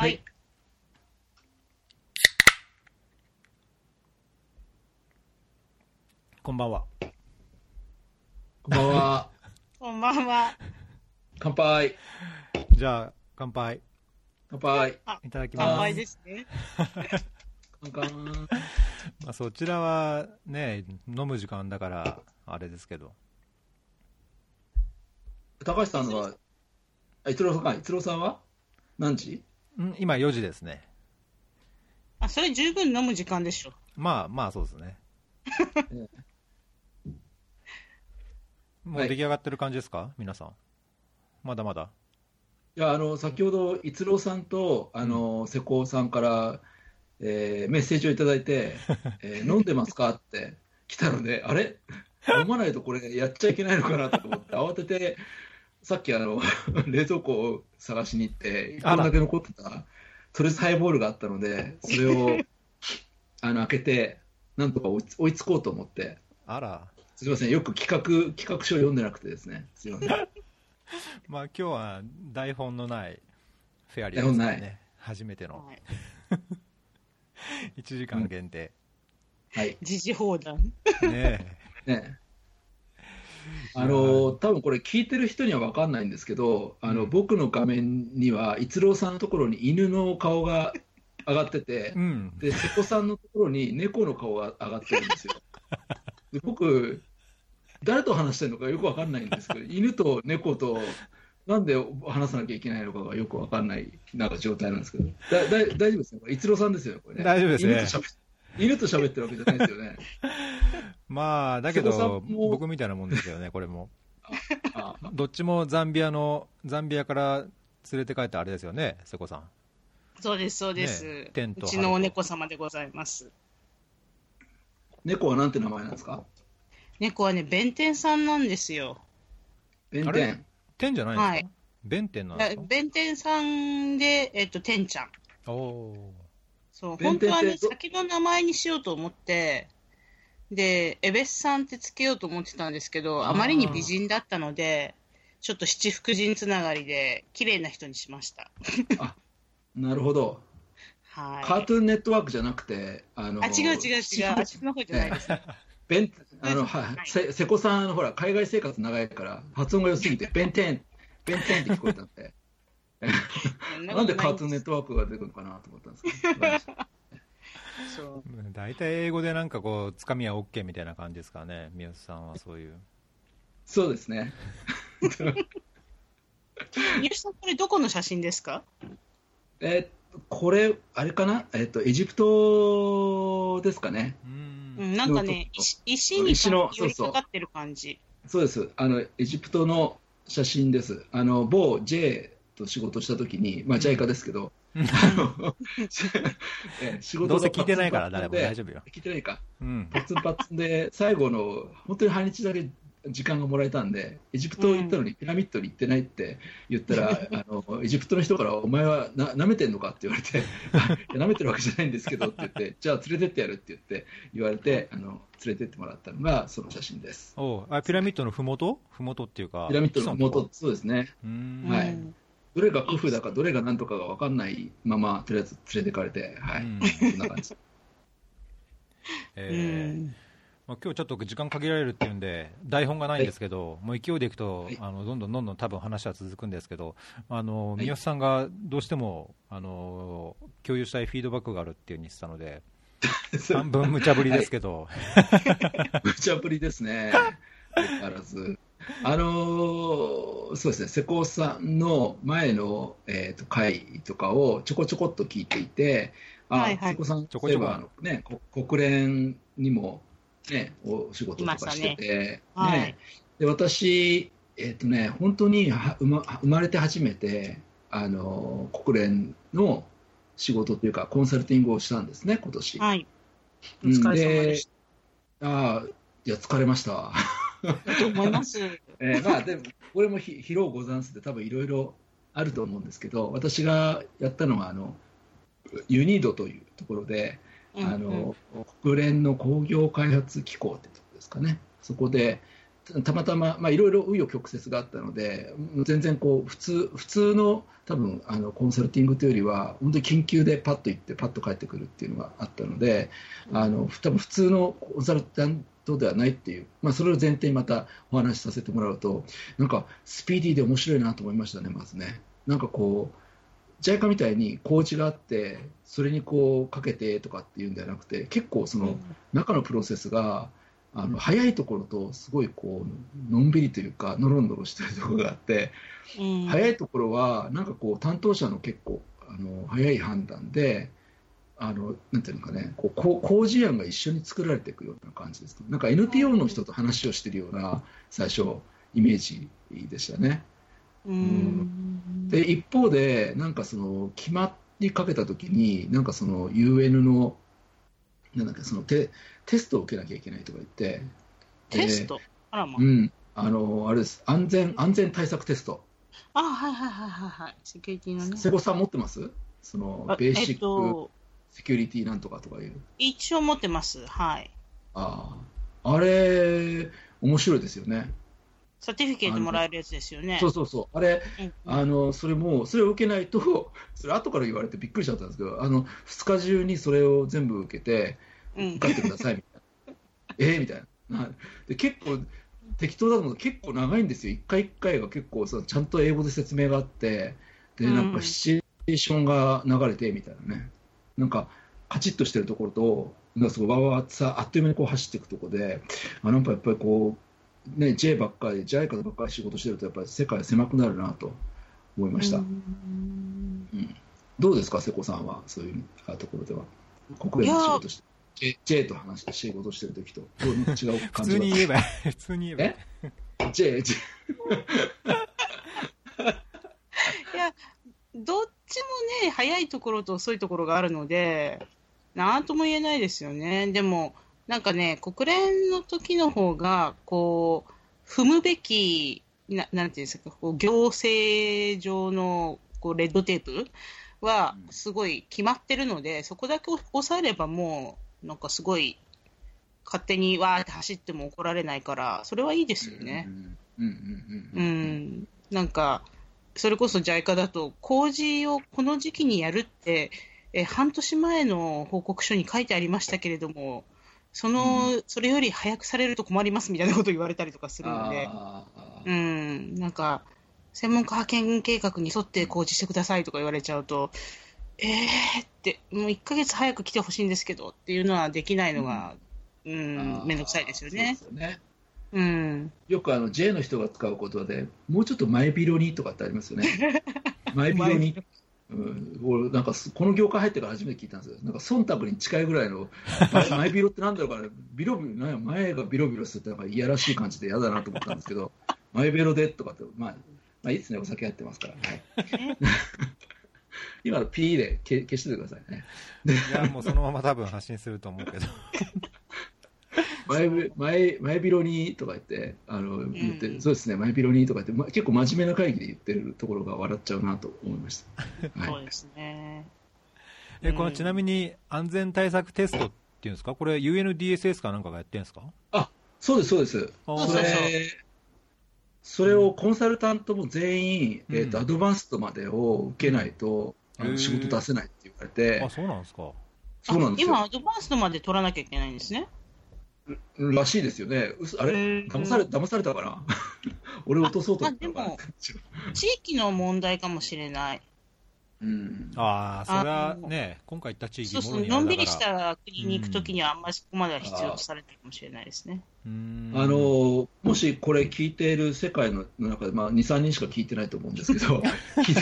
はい。こんばんは。こんばんは。こんばんは。乾杯。じゃあ、乾杯。乾杯。いただきます。乾杯ですね。カンカン。まあ、そちらはね、飲む時間だから、あれですけど。高橋さんのは、あ、逸郎さんか、逸郎さんは？何時？ん今4時ですね。あ、それ十分飲む時間でしょ。まあまあそうですね。もう出来上がってる感じですか、皆さん。まだまだ。いや、あの、先ほど、逸郎さんと、あの、瀬古さんから、えーメッセージをいただいて、えー飲んでますか？って来たので、あれ？飲まないとこれやっちゃいけないのかなと思って、慌てて、さっきあの、冷蔵庫を探しに行って、1あら本だけ残ってた、トレスハイボールがあったので、それを、あの、開けて、なんとか追いつ追いつこうと思って、あら。すみません、よく企画、企画書を読んでなくてですね、すみません。まあ今日は台本のないフェアリーですから台本なね。初めてのはい。1時間限定。はい。時事放談。ねね。あの多分これ聞いてる人には分かんないんですけど、あのうん僕の画面には逸郎さんのところに犬の顔が上がっててえ。う、ん。で瀬古さんのところに猫の顔が上がってるんですよ。で僕、誰と話してるのかよく分かんないんですけど、犬と猫となんで話さなきゃいけないのかがよく分かんないなんか状態なんですけど、だだ大丈夫ですね、これ逸郎さんですよね、これね。大丈夫ですね犬と喋っ犬と喋ってるわけじゃないですよね。まあ、だけど、僕みたいなもんですよね、これも。あどっちもザンビアの、ザンビアから連れて帰ったあれですよね、瀬古さん。そうです、そうでねす。テントうちのお猫様でございます。猫はなんて名前なんですか？猫はね、弁天さんなんですよ。あれ？弁天。天じゃないんですか、はい弁天なんですか？弁天さんで、えっと、天ちゃん。おおそう、本当はね、先の名前にしようと思って、で、エベスさんってつけようと思ってたんですけど、あまりに美人だったので、ちょっと七福神つながりで、綺麗な人にしました。なるほど。はい。カートゥーンネットワークじゃなくて、あのあ、違う違う違う、あっちの方じゃないです。弁あの、は、はいせ瀬古さん、ほら、海外生活長いから、発音が良すぎて、弁天、弁天って聞こえたんで、なんでカートゥーンネットワークが出るのかなと思ったんですけど、そう大体英語でなんかこう、つかみは OK みたいな感じですかね、三好さんはそういう。そうですね。三好さん、これどこの写真ですか？えこれ、あれかな？えっと、エジプトですかね。う。うんん、なんかね、石石に石の寄りかかってる感じ。そうです。あの、エジプトの写真です。あの、某 J と仕事したときに、まあ、JICA ですけど、うんあのえ 仕事どうせが聞いてないから、誰も大丈夫よ。聞いてないか。うん。パツンパツンで、最後の、本当に半日だけ時間がもらえたんで、エジプト行ったのにピラミッドに行ってないって言ったら、あのエジプトの人から、お前はな舐めてんのかって言われて、あ いや舐めてるわけじゃないんですけどって言って、じゃあ連れてってやるって言って、言われて、あの連れてってもらったのが、その写真です。おうあピラミッドのふもとふもとっていうか、ピラミッドの基礎とそうですね。はいうんどれがクフだか、どれが何とかが分かんないまま、とりあえず連れてかれて、はい、うん。そんな感じ。えうーん。まあ、今日ちょっと時間限られるっていうんで、台本がないんですけど、もう勢いでいくと、はい。あのどんどんどんどん多分話は続くんですけど、あのはい。三好さんがどうしてもあの共有したいフィードバックがあるっていうふうに言ってたので、半分無茶ぶりですけど、無茶ぶりですね、相変わらず。あのーそうですね、瀬古さんの前の、えー、と会とかをちょこちょこっと聞いていて、あ、はいはい瀬古さん、ちょこちょこそういえばあの、ね、こ国連にも、ね、お仕事とかしてて、はいねで私、えっ、とね、本当には生ま生まれて初めて、あのー国連の仕事というか、コンサルティングをしたんですね、今年。はい。おうん疲れ様でしああ、いや、疲れました。思います。えーまあ、でも、これもひ疲労ござんすで、多分いろいろあると思うんですけど、私がやったのは、あの、ユニードというところで、あの、国連の工業開発機構ってところですかね。そこで、たまたま、まあ、いろいろ紆余曲折があったので、全然こう普通普通の多分あのコンサルティングというよりは、本当に緊急でパッと行って、パッと帰ってくるっていうのがあったので、あの多分普通のコンサルタントではないっていう、まあ、それを前提にまたお話しさせてもらうと、なんかスピーディーで面白いなと思いましたね、まずね。なんかこう JICA みたいに工事があって、それにこうかけてとかっていうんじゃなくて、結構その中のプロセスが、あの早いところとすごいこうのんびりというか、のろのろしてるところがあって、うん。早いところは、なんかこう、担当者の結構あの早い判断で、あのなんていうのかね、こう工事案が一緒に作られていくような感じです。なんか NPO の人と話をしてるような最初、イメージでしたね。うんで一方で、なんかその決まりかけたときに、なんかその UN のなんだっけそのテテストを受けなきゃいけないとか言って、テスト？あらまう。ん、あのあれです安全、安全対策テスト、あ、はいはいはいはいはい。セキュリティのね。瀬古さん持ってます？そのあベーシえっックと、セキュリティなんとかとかいう、一応持ってます。はい。ああ、あれ、面白いですよね。サティフィケートもらえるやつですよね。そうそうそう、あれ、うん。あのそれも、それを受けないと、それ後から言われてびっくりしちゃったんですけど、あの2日中にそれを全部受けて、うん。受かってくださいみたいな、えーみたいな、なで結構、適当だと思う。と結構長いんですよ、一回一回が結構そのちゃんと英語で説明があって、でうんなん。かシチュエーションが流れてみたいなね、なんかカチッとしてるところと、なんかすごいわわさ、あっという間にこう走っていくところで、あなんかやっぱりこう、ね、J ばっかり、JICA ばっかり仕事してると、やっぱり世界狭くなるなと思いました。うんうんどうですか、瀬古さんは、そういうところでは。国連の仕事して、J, J と話して仕事してる時と、どう違う感じは通に言えば、普通に言えば。J、J、いや、どっちもね、早いところと遅いところがあるので、なんとも言えないですよね。でも、なんかね、国連の時の方が、こう、踏むべき、ななんていうんですか、こう行政上のこうレッドテープはすごい決まってるので、そこだけ押さえればもう、なんかすごい、勝手にわーって走っても怒られないから、それはいいですよね。うんうんううんん、なんか、それこそ JICA だと、工事をこの時期にやるって、え半年前の報告書に書いてありましたけれども、その、それより早くされると困りますみたいなことを言われたりとかするので、うん、なんか、専門家派遣計画に沿って工事してくださいとか言われちゃうと、えーって、もう1ヶ月早く来てほしいんですけどっていうのはできないのが、うん、めんどくさいですよね。そうですよねうん。よくあの J の人が使う言葉で、もうちょっと前広にとかってありますよね。前広に。うん、俺なんかすこの業界入ってから初めて聞いたんですよ。なんか忖度に近いぐらいの、前 前広ってなんだろうかね、ビロビロ、なんや前がビロビロするってなんかいやらしい感じで嫌だなと思ったんですけど、前ベロでとかって、まあ、まあいいですね、お酒やってますから。はい、今の P で消消しててくださいね。いや、もうそのまま多分発信すると思うけど。前べ前前広にとか言って、あの言って、うんそうですね、前広にとか言って、ま、結構真面目な会議で言ってるところが笑っちゃうなと思いました。はい、そうですね。え、このちなみに安全対策テストっていうんですか？これ UNDSS かなんかがやってるんですか？そうです、そうです。あそれそれをコンサルタントも全員、うん。えーとアドバンストまでを受けないと、あのへー。仕事出せないって言われて。あ、、そうなんですか。そうなんですよ。今、アドバンストまで取らなきゃいけないんですね。らしいですよね。あれ、騙され騙されたかな？俺落とそうと思ったのかな？地域の問題かもしれない。うん、ああ、それはね、今回行った地域そうそう、のんびりした国に行くときには、あんまりそこまでは必要とされてるかもしれないですね。うーんあのもしこれ聞いている世界の中で、まあ、2、3人しか聞いてないと思うんですけど、聞いて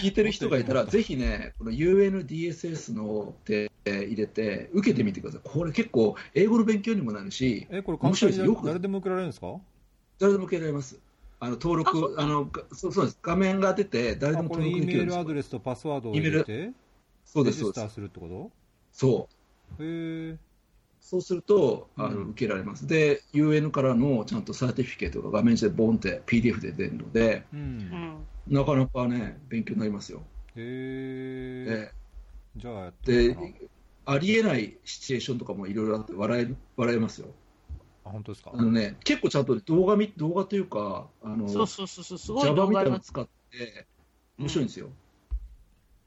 聞いてる人がいたら、ぜひね、この UNDSS ので入れて、受けてみてください。これ結構、英語の勉強にもなるし、え、これ面白いですよく誰でも受けられるんですか？誰でも受けられます。あの登録あのがそうそうです、画面が出て、誰でも登 E 録できるんですよメールアドレスとパスワードを入れて、そうです、そうです。るってこそうとへえ。そうするとあの、うん受けられます。で、UN からのちゃんとサーティフィケートが画面上でボンって PDF で出るので、う。うんん。なかなかね、勉強になりますよ。へえ。でじゃあやってで、ありえないシチュエーションとかもいろいろあって笑え、笑えますよ。な本当ですか？あのね、結構ちゃんと動画み動画というか、あのそうそうそうそう、すごい Java みたいな動画のの使って、面白いんですよ。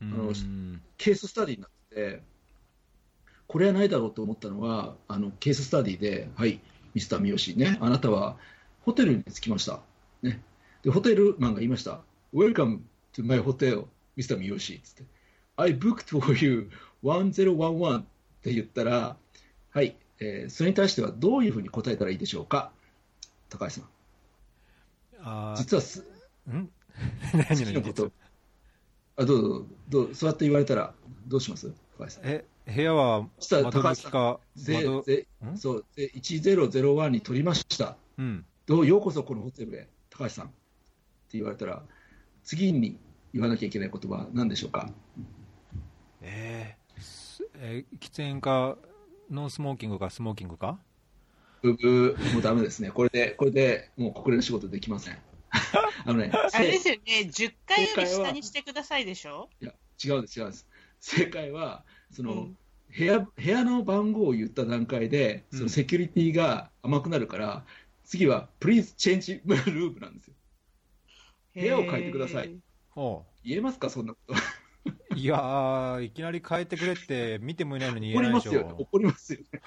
うのんケーススタディになってて、これはないだろうと思ったのは、あのケーススタディで、はい、ミスター三好ね、あなたはホテルに着きました。ね、で、ホテルマンが言いました。Welcome to my hotel, ミスター三好つって。I booked for you 1011って言ったら、はい、えーそれに対してはどういうふうに答えたらいいでしょうか？高橋さん。あー。実はすん？何好きな々実はこと、あどうぞどうぞ、そうやって言われたらどうします？高橋さん。え部屋は窓高橋さん拭きかぜ窓ぜん？そうぜ1001に取りました。うん。どうようこそこのホテルへ。高橋さん。って言われたら次に言わなきゃいけない言葉は何でしょうか？えーすえー喫煙かノンスモーキングかスモーキングか？ブブーもうダメですね。これでこれでもう国連の仕事できません。あのねあれでせすよね、10回より下にしてくださいでしょ？いや違うんです違うんです。正解はその、うん。部屋部屋の番号を言った段階でうん。そのセキュリティが甘くなるから、次は Please change my room なんですよ。部屋を変えてください。言えますか？そんなこと。ういやーいきなり変えてくれって見てもいないのに言怒りえないでしますよ。ね、ょ怒りますよ。ね。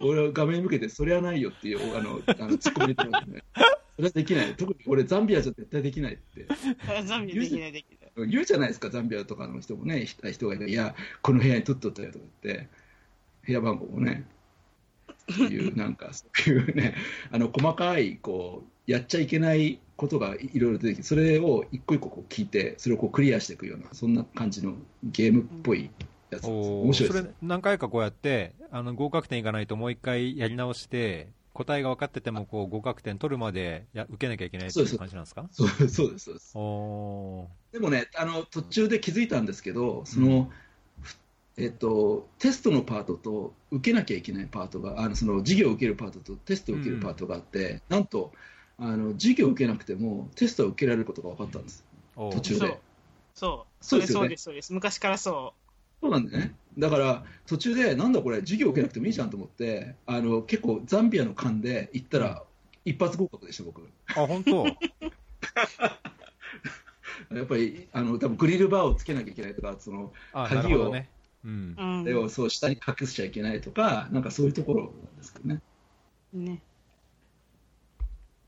俺は画面に向けて、それはないよっていうあのあのツッコミ入れてますね。それはできない、特に俺、ザンビアじゃ絶対できないって。ザンビアできないできない。言うじゃないですか、ザンビアとかの人もね、人人がいて、いや、この部屋に取っとったよとか言って、部屋番号もね、いう、なんか、そういうね、あの細かいこう、やっちゃいけないことがいろいろ出てきて、それを一個一個こう聞いて、それをこうクリアしていくような、そんな感じのゲームっぽいやつです。お面白いですそれ。何回かこうやってあの合格点いかないともう一回やり直して答えが分かっててもこう合格点取るまでや受けなきゃいけないっていそうですう感じなんですか？そうそうです、そうです。おでもね、あの途中で気づいたんですけど、その、ふえっと、テストのパートと受けなきゃいけないパートが、あのその授業を受けるパートとテストを受けるパートがあって、なんとあの、授業を受けなくてもテストは受けられることが分かったんです、お途中でそう。そう。そですよねそうれそうです、そうです。昔からそそうなんだよね。だから、途中で、なんだこれ、授業受けなくてもいいじゃんと思って、あの結構、ザンビアの間で行ったら、一発合格でした、僕。あ本当？やっぱり、あの多分グリルバーをつけなきゃいけないとか、そのあ鍵をねうんをそう下に隠しちゃいけないとか、なんかそういうところなんですけどね。ね。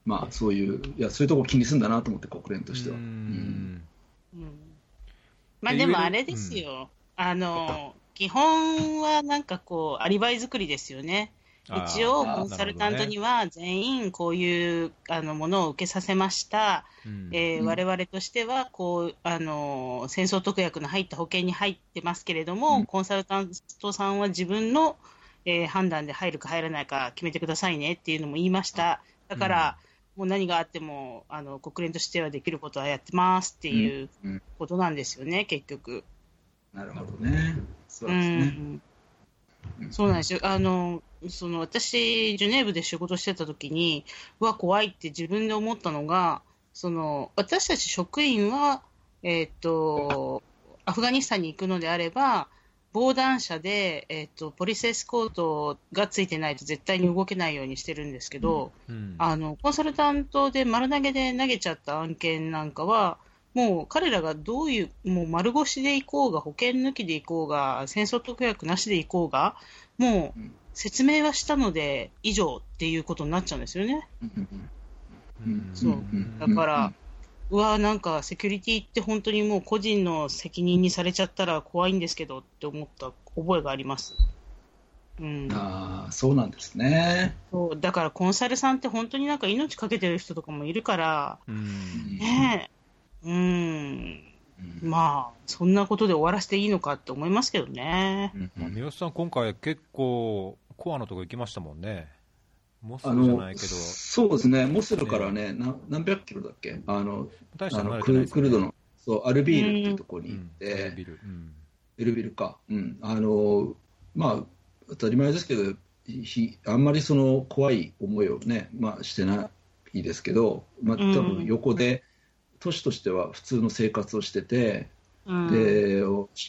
まあ、そういう、いや、そういうところ気にするんだなと思って、国連としては。ううん。んうん。まあでもあれですよ。あの、基本はなんかこう、アリバイ作りですよね。一応、コンサルタントには全員こういうあのものを受けさせました。うん。えーうん。我々としてはこうあの戦争特約の入った保険に入ってますけれども、うん。コンサルタントさんは自分の、えー判断で入るか入らないか決めてくださいねっていうのも言いました。だから、もう何があってもあの国連としてはできることはやってますっていううんうんことなんですよね、結局。なるほどね。そううですね。んそうなんですよ。あの、その私、ジュネーブで仕事してた時に、うわ、怖いって自分で思ったのが、その、私たち職員は、えーっと、アフガニスタンに行くのであれば、防弾車で、えーっと、ポリスエスコートがついてないと絶対に動けないようにしてるんですけど、うん。あの、コンサルタントで丸投げで投げちゃった案件なんかは、もう彼らがどういう、もう丸腰で行こうが、保険抜きで行こうが、戦争特約なしで行こうが、もううん説明はしたので以上っていうことになっちゃうんですよね。うん。うん。うん。そうん。だから、うわ、なんかセキュリティって本当にもう個人の責任にされちゃったら怖いんですけどって思った覚えがあります。うん、ああ、そうなんですね。そうだからコンサルさんって本当になんか命かけてる人とかもいるから、うん。ねえ、うん、うん。まあ、そんなことで終わらせていいのかって思いますけどね。うん。まあ、三好さん、今回、結構、コアのとこ行きましたもんね、モスあルじゃのないけど、そうですね、モスルからね、な何百キロだっけ、あの大したあのクルクルドのそうアルビールっていうところに行っうん。て、ビル、うん。エルビルか、うん、あのまあ、当たり前ですけど、ひあんまりその怖い思いをね、まあ、してないですけど、まあ多分横で、都市としては普通の生活をしてて、うん、で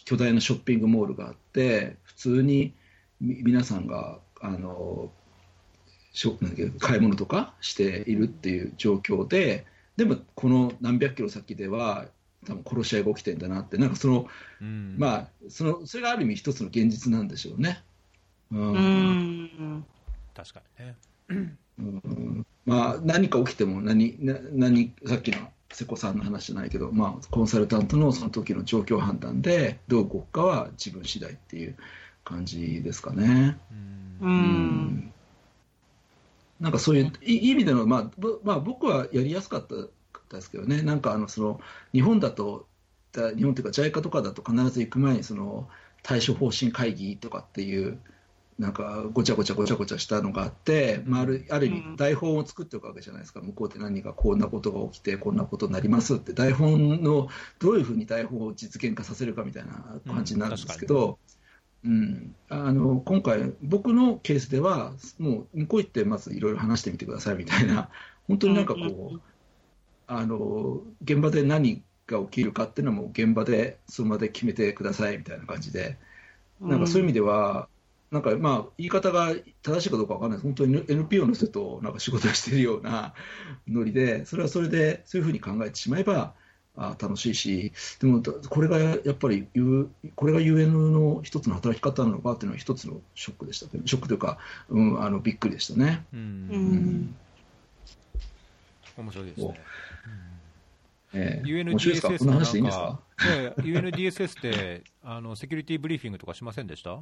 巨大なショッピングモールがあって、普通にみ皆さんがあの買い物とかしているっていう状況で、でもこの何百キロ先では、多分殺し合いが起きてんだなって、なんかその、うんまあ、そのそれがある意味、一つの現実なんでしょうね。うんうん。確かにね。うんまあ、何か起きても何な何、さっきの瀬古さんの話じゃないけど、まあ、コンサルタントのその時の状況判断で、どう動くかは自分次第っていう感じですかね。うんう。うんなんかそういう意味での、まあぼまあ、僕はやりやすかったですけどね、なんかあのその日本だと、だ日本というか JICA とかだと必ず行く前にその対処方針会議とかっていう、なんかごちゃごちゃごちゃごちゃしたのがあって、まあ、あるある意うん。味、台本を作っておくわけじゃないですか、向こうで何かこんなことが起きて、こんなことになりますって、台本のどういうふうに台本を実現化させるかみたいな感じになるんですけど。うん、あの今回、僕のケースでは、もう向こう行って、まずいろいろ話してみてくださいみたいな、本当になんかこう、うんうんあの現場で何が起きるかっていうのは、もう現場でその場で決めてくださいみたいな感じで、なんかそういう意味では、なんかまあ言い方が正しいかどうかわかんないです、本当に NPO の人となんか仕事をしているようなノリで、それはそれでそういうふうに考えてしまえば、あ楽しいし、でもだこれがやっぱりこれが UN の一つの働き方なのかっていうのは一つのショックでした。けど、ショックというか、うん、あのびっくりでしたね。う。うん。うん。ん面白いですね。ええ。面白いですか？UNDSS こんなの話でいいんですか？なんかいやいや UNDSS ってあのセキュリティブリーフィングとかしませんでした？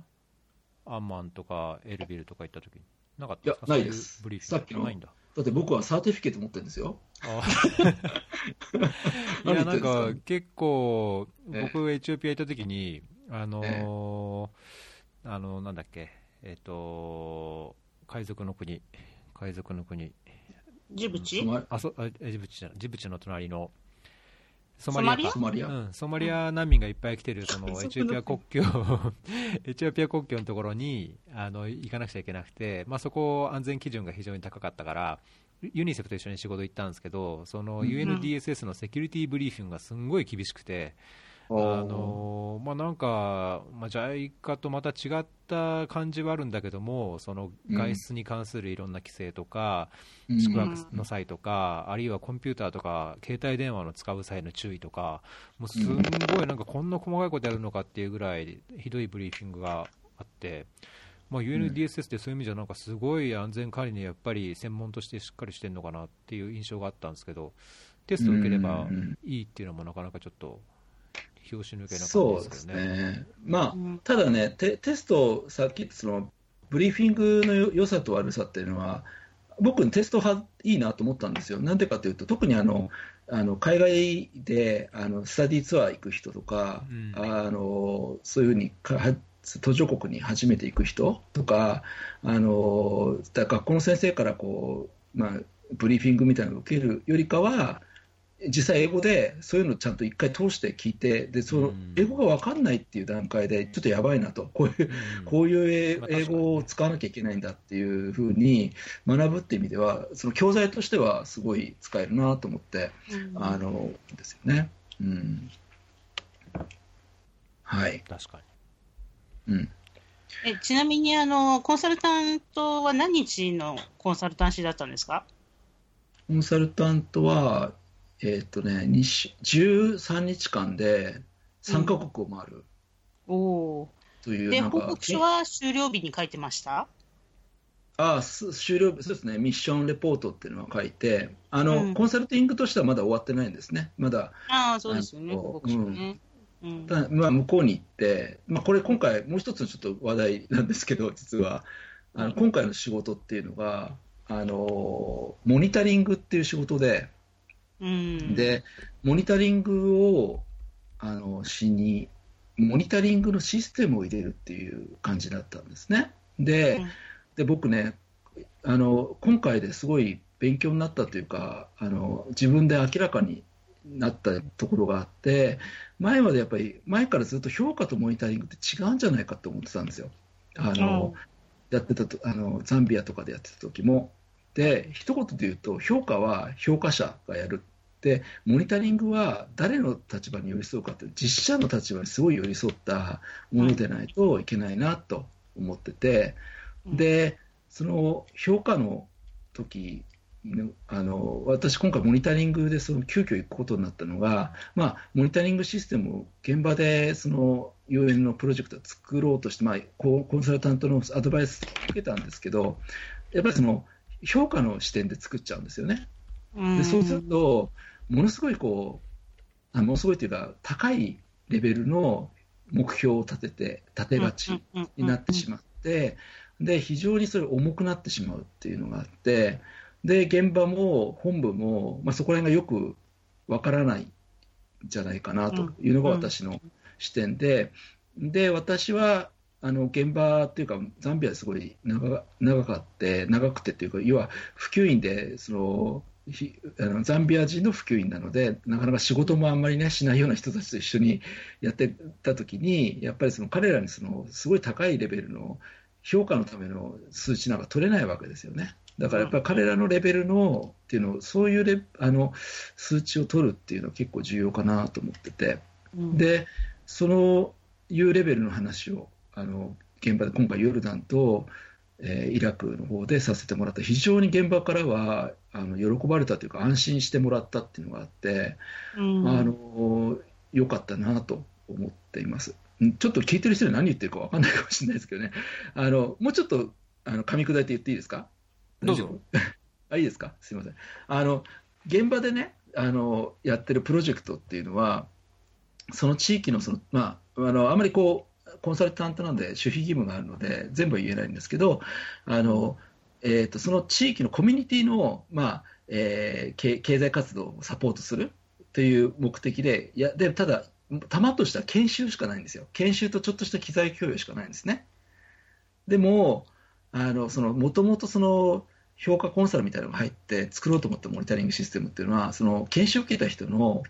アンマンとかエルビルとか行った時に。なかったですか？いやないです。ブリーフィングさっきの。ないんだ。だって僕は certificate 持ってるんですよ。あ い何や、なんかか結構、ええ。僕、エチオピア行った時に、あのーあの、なんだっけ、えっ、と、海賊の国、海賊の国、ジブチ？あそあえジブチじゃない。ジブチの隣のソソマリアソマリア、うん、ソマリア難民がいっぱい来てるそのうん。エチオピア国境 エチオピア国境のところにあの行かなくちゃいけなくて、まあ、そこ安全基準が非常に高かったからユニセフと一緒に仕事行ったんですけどそのうん。UNDSS のセキュリティブリーフィングがすんごい厳しくて、あのまあ、なんか、まあ、JICA とまた違った感じはあるんだけどもその外出に関するいろんな規制とか、うん。宿泊の際とか、あるいはコンピューターとか、携帯電話の使う際の注意とか、もうすんごいなんかこんな細かいことやるのかっていうぐらいひどいブリーフィングがあって、まあ、UNDSS ってそういう意味じゃなんかすごい安全管理にやっぱり専門としてしっかりしてるのかなっていう印象があったんですけど、テスト受ければうん。いいっていうのもなかなかちょっと拍子抜けなそうで感じですけどね。すね。まあ、うんただね、テテスト、さっき言ったそのブリーフィングのよ良さと悪さっていうのは、僕、テスト派いいなと思ったんですよ。なんでかというと、特にあのあの海外であのスタディツアー行く人とか、うんあのそういうふうにかは途上国に初めて行く人とか、あのだ学校の先生からこう、まあ、ブリーフィングみたいなのを受けるよりかは、実際英語でそういうのをちゃんと一回通して聞いて、でそのうん英語が分かんないっていう段階で、ちょっとやばいなと、こういううんこういう英語を使わなきゃいけないんだっていうふうに学ぶっていう意味では、その教材としてはすごい使えるなと思って、うんあのですよね。うん。はい。確かうん。えちなみにあの、コンサルタントは何日のコンサルタンシーだったんですか？コンサルタントは、えーっとね、にし13日間で3カ国を回る。おおー。で、という、なんか報告書は終了日に書いてました？あす終了、そうですね、ミッションレポートっていうのは書いて、あの、うん。コンサルティングとしてはまだ終わってないんですね。まだああ、そうですよね、報告書ね。うん。ただまあ、向こうに行って、まあ、これ今回、もう一つのちょっと話題なんですけど、実は、あの今回の仕事っていうのが、あのモニタリングっていう仕事で、うん、で、モニタリングをあのしに、モニタリングのシステムを入れるっていう感じだったんですね。で、うんで僕ねあの、今回ですごい勉強になったというか、あの自分で明らかになったところがあって、前までやっぱり、前からずっと評価とモニタリングって違うんじゃないかと思ってたんですよ。あのやってたとあのザンビアとかでやってた時も。で、一言で言うと、評価は評価者がやる。で、モニタリングは誰の立場に寄り添うかって、実写の立場にすごい寄り添ったものでないといけないなと思ってて、で、その評価の時ねあの私、今回、モニタリングでその急遽行くことになったのが、まあ、モニタリングシステムを現場でその UN のプロジェクトを作ろうとして、まあ、ココンサルタントのアドバイスを受けたんですけど、やっぱりその評価の視点で作っちゃうんですよね。でそうすると、ものすごいこう、あものすごいというか、高いレベルの目標を立てて、立てがちになってしまって、で非常にそれ重くなってしまうっていうのがあって、で現場も本部も、まあ、そこら辺がよくわからないんじゃないかなというのが私の視点で、で私はあの現場っていうか、ザンビアですごい長長かって、長くてっていうか、要は普及員でそのひあのザンビア人の普及員なので、なかなか仕事もあんまりね、しないような人たちと一緒にやってたときに、やっぱりその彼らにそのすごい高いレベルの評価のための数値なんか取れないわけですよね。だからやっぱり彼らのレベルのっていうのを、そういうレあの数値を取るっていうのは結構重要かなと思ってて、で、そのいうレベルの話をあの現場で今回、ヨルダンと、えーイラクの方でさせてもらった、非常に現場からはあの喜ばれたというか、安心してもらったっていうのがあって、うん。あの良かったなと思っています。んちょっと聞いてる人に何言ってるか分かんないかもしれないですけどね、あのもうちょっとあの噛み砕いて言っていいですか？どうぞ。あいいですか？すみません。あの現場でねあの、やってるプロジェクトっていうのは、その地域のその、まあ、あのあまりこう、コンサルタントなんで守秘義務があるので、全部は言えないんですけど、あのえー、とその地域のコミュニティの、まあえー経経済活動をサポートするという目的で、いやでただ、玉とした研修しかないんですよ、研修とちょっとした機材共有しかないんですね。でも、もともとその評価コンサルみたいなのが入って作ろうと思ったモニタリングシステムっていうのは、その研修を受けた人の、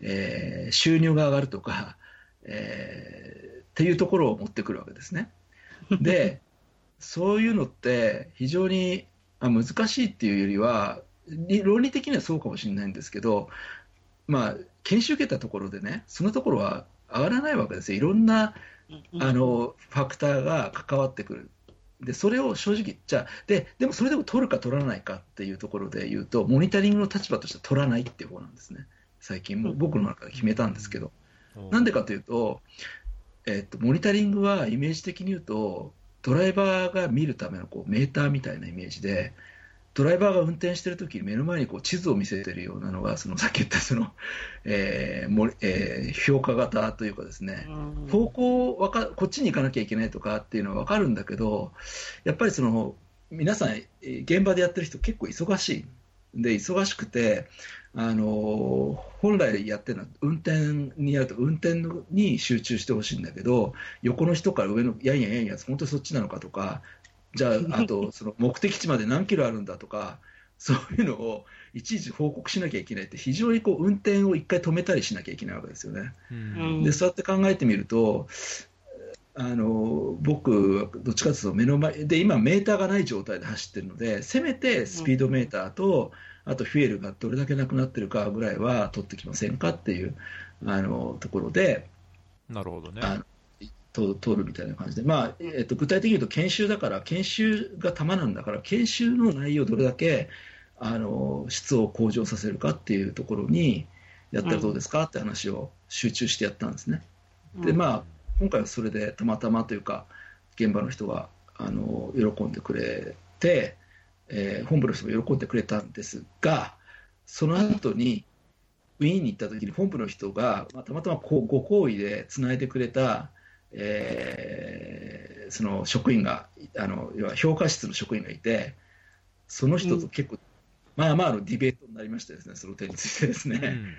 えー収入が上がるとか、えーっていうところを持ってくるわけですね。で、そういうのって非常にあ難しいっていうよりは、理論理的にはそうかもしれないんですけど、まあ、研修受けたところでね、そのところは上がらないわけですよ。いろんなあのファクターが関わってくる。で、それを正直、じゃあ、で、でもそれでも取るか取らないかっていうところで言うと、モニタリングの立場としては取らないっていう方なんですね。最近、もう僕の中で決めたんですけど。なんでかというと、えっと、モニタリングはイメージ的に言うと、ドライバーが見るためのこうメーターみたいなイメージで、ドライバーが運転してるときに目の前にこう地図を見せてるようなのが、そのさっき言ったその、えーもえー評価型というかですね、方向わか、こっちに行かなきゃいけないとかっていうのは分かるんだけど、やっぱりその皆さん、えー現場でやってる人、結構忙しい。で、忙しくて、あのー本来やってるのは運転にやると運転のに集中してほしいんだけど横の人から上のやんやんやんや本当にそっちなのかとかじゃあ あとその目的地まで何キロあるんだとかそういうのをいちいち報告しなきゃいけないって非常にこう運転を一回止めたりしなきゃいけないわけですよね。うんでそうやって考えてみるとあの僕はどっちかというと目の前で今メーターがない状態で走ってるのでせめてスピードメーターと、あとフュエルがどれだけなくなってるかぐらいは取ってきませんかっていうあのところでなるほどね。あと取るみたいな感じで、まあえっと、具体的に言うと研修だから研修が玉なんだから研修の内容をどれだけあの質を向上させるかっていうところにやったらどうですかって話を集中してやったんですね。でまあ今回はそれでたまたまというか現場の人があの喜んでくれて、えー本部の人も喜んでくれたんですがその後にウィーンに行った時に本部の人が、まあ、たまたまこうご好意でつないでくれた、えーその職員があの要は評価室の職員がいてその人と結構、まあまあのディベートになりましてですねその点についてですね。うん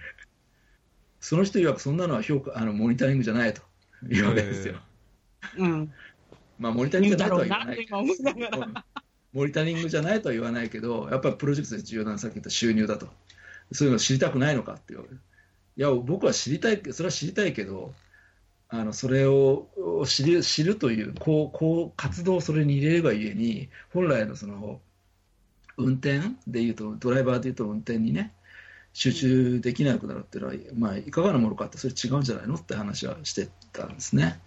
その人曰くそんなのは評価あのモニタリングじゃないというわけですよ。うん。まあ、モニタリングじゃないとは言わないけどモニタリングじゃないとは言わないけど、やっぱりプロジェクトで重要なのさっき言った収入だと。そういうの知りたくないのかって言われる。いや、僕は知りたい、それは知りたいけど、あのそれを知る知るというこうこう活動をそれに入れればゆえに、本来のその運転でいうと、ドライバーでいうと運転にね、集中できなくなるっていうのは、まあ、いかがなものかって、それ違うんじゃないのって話はしてたんですね。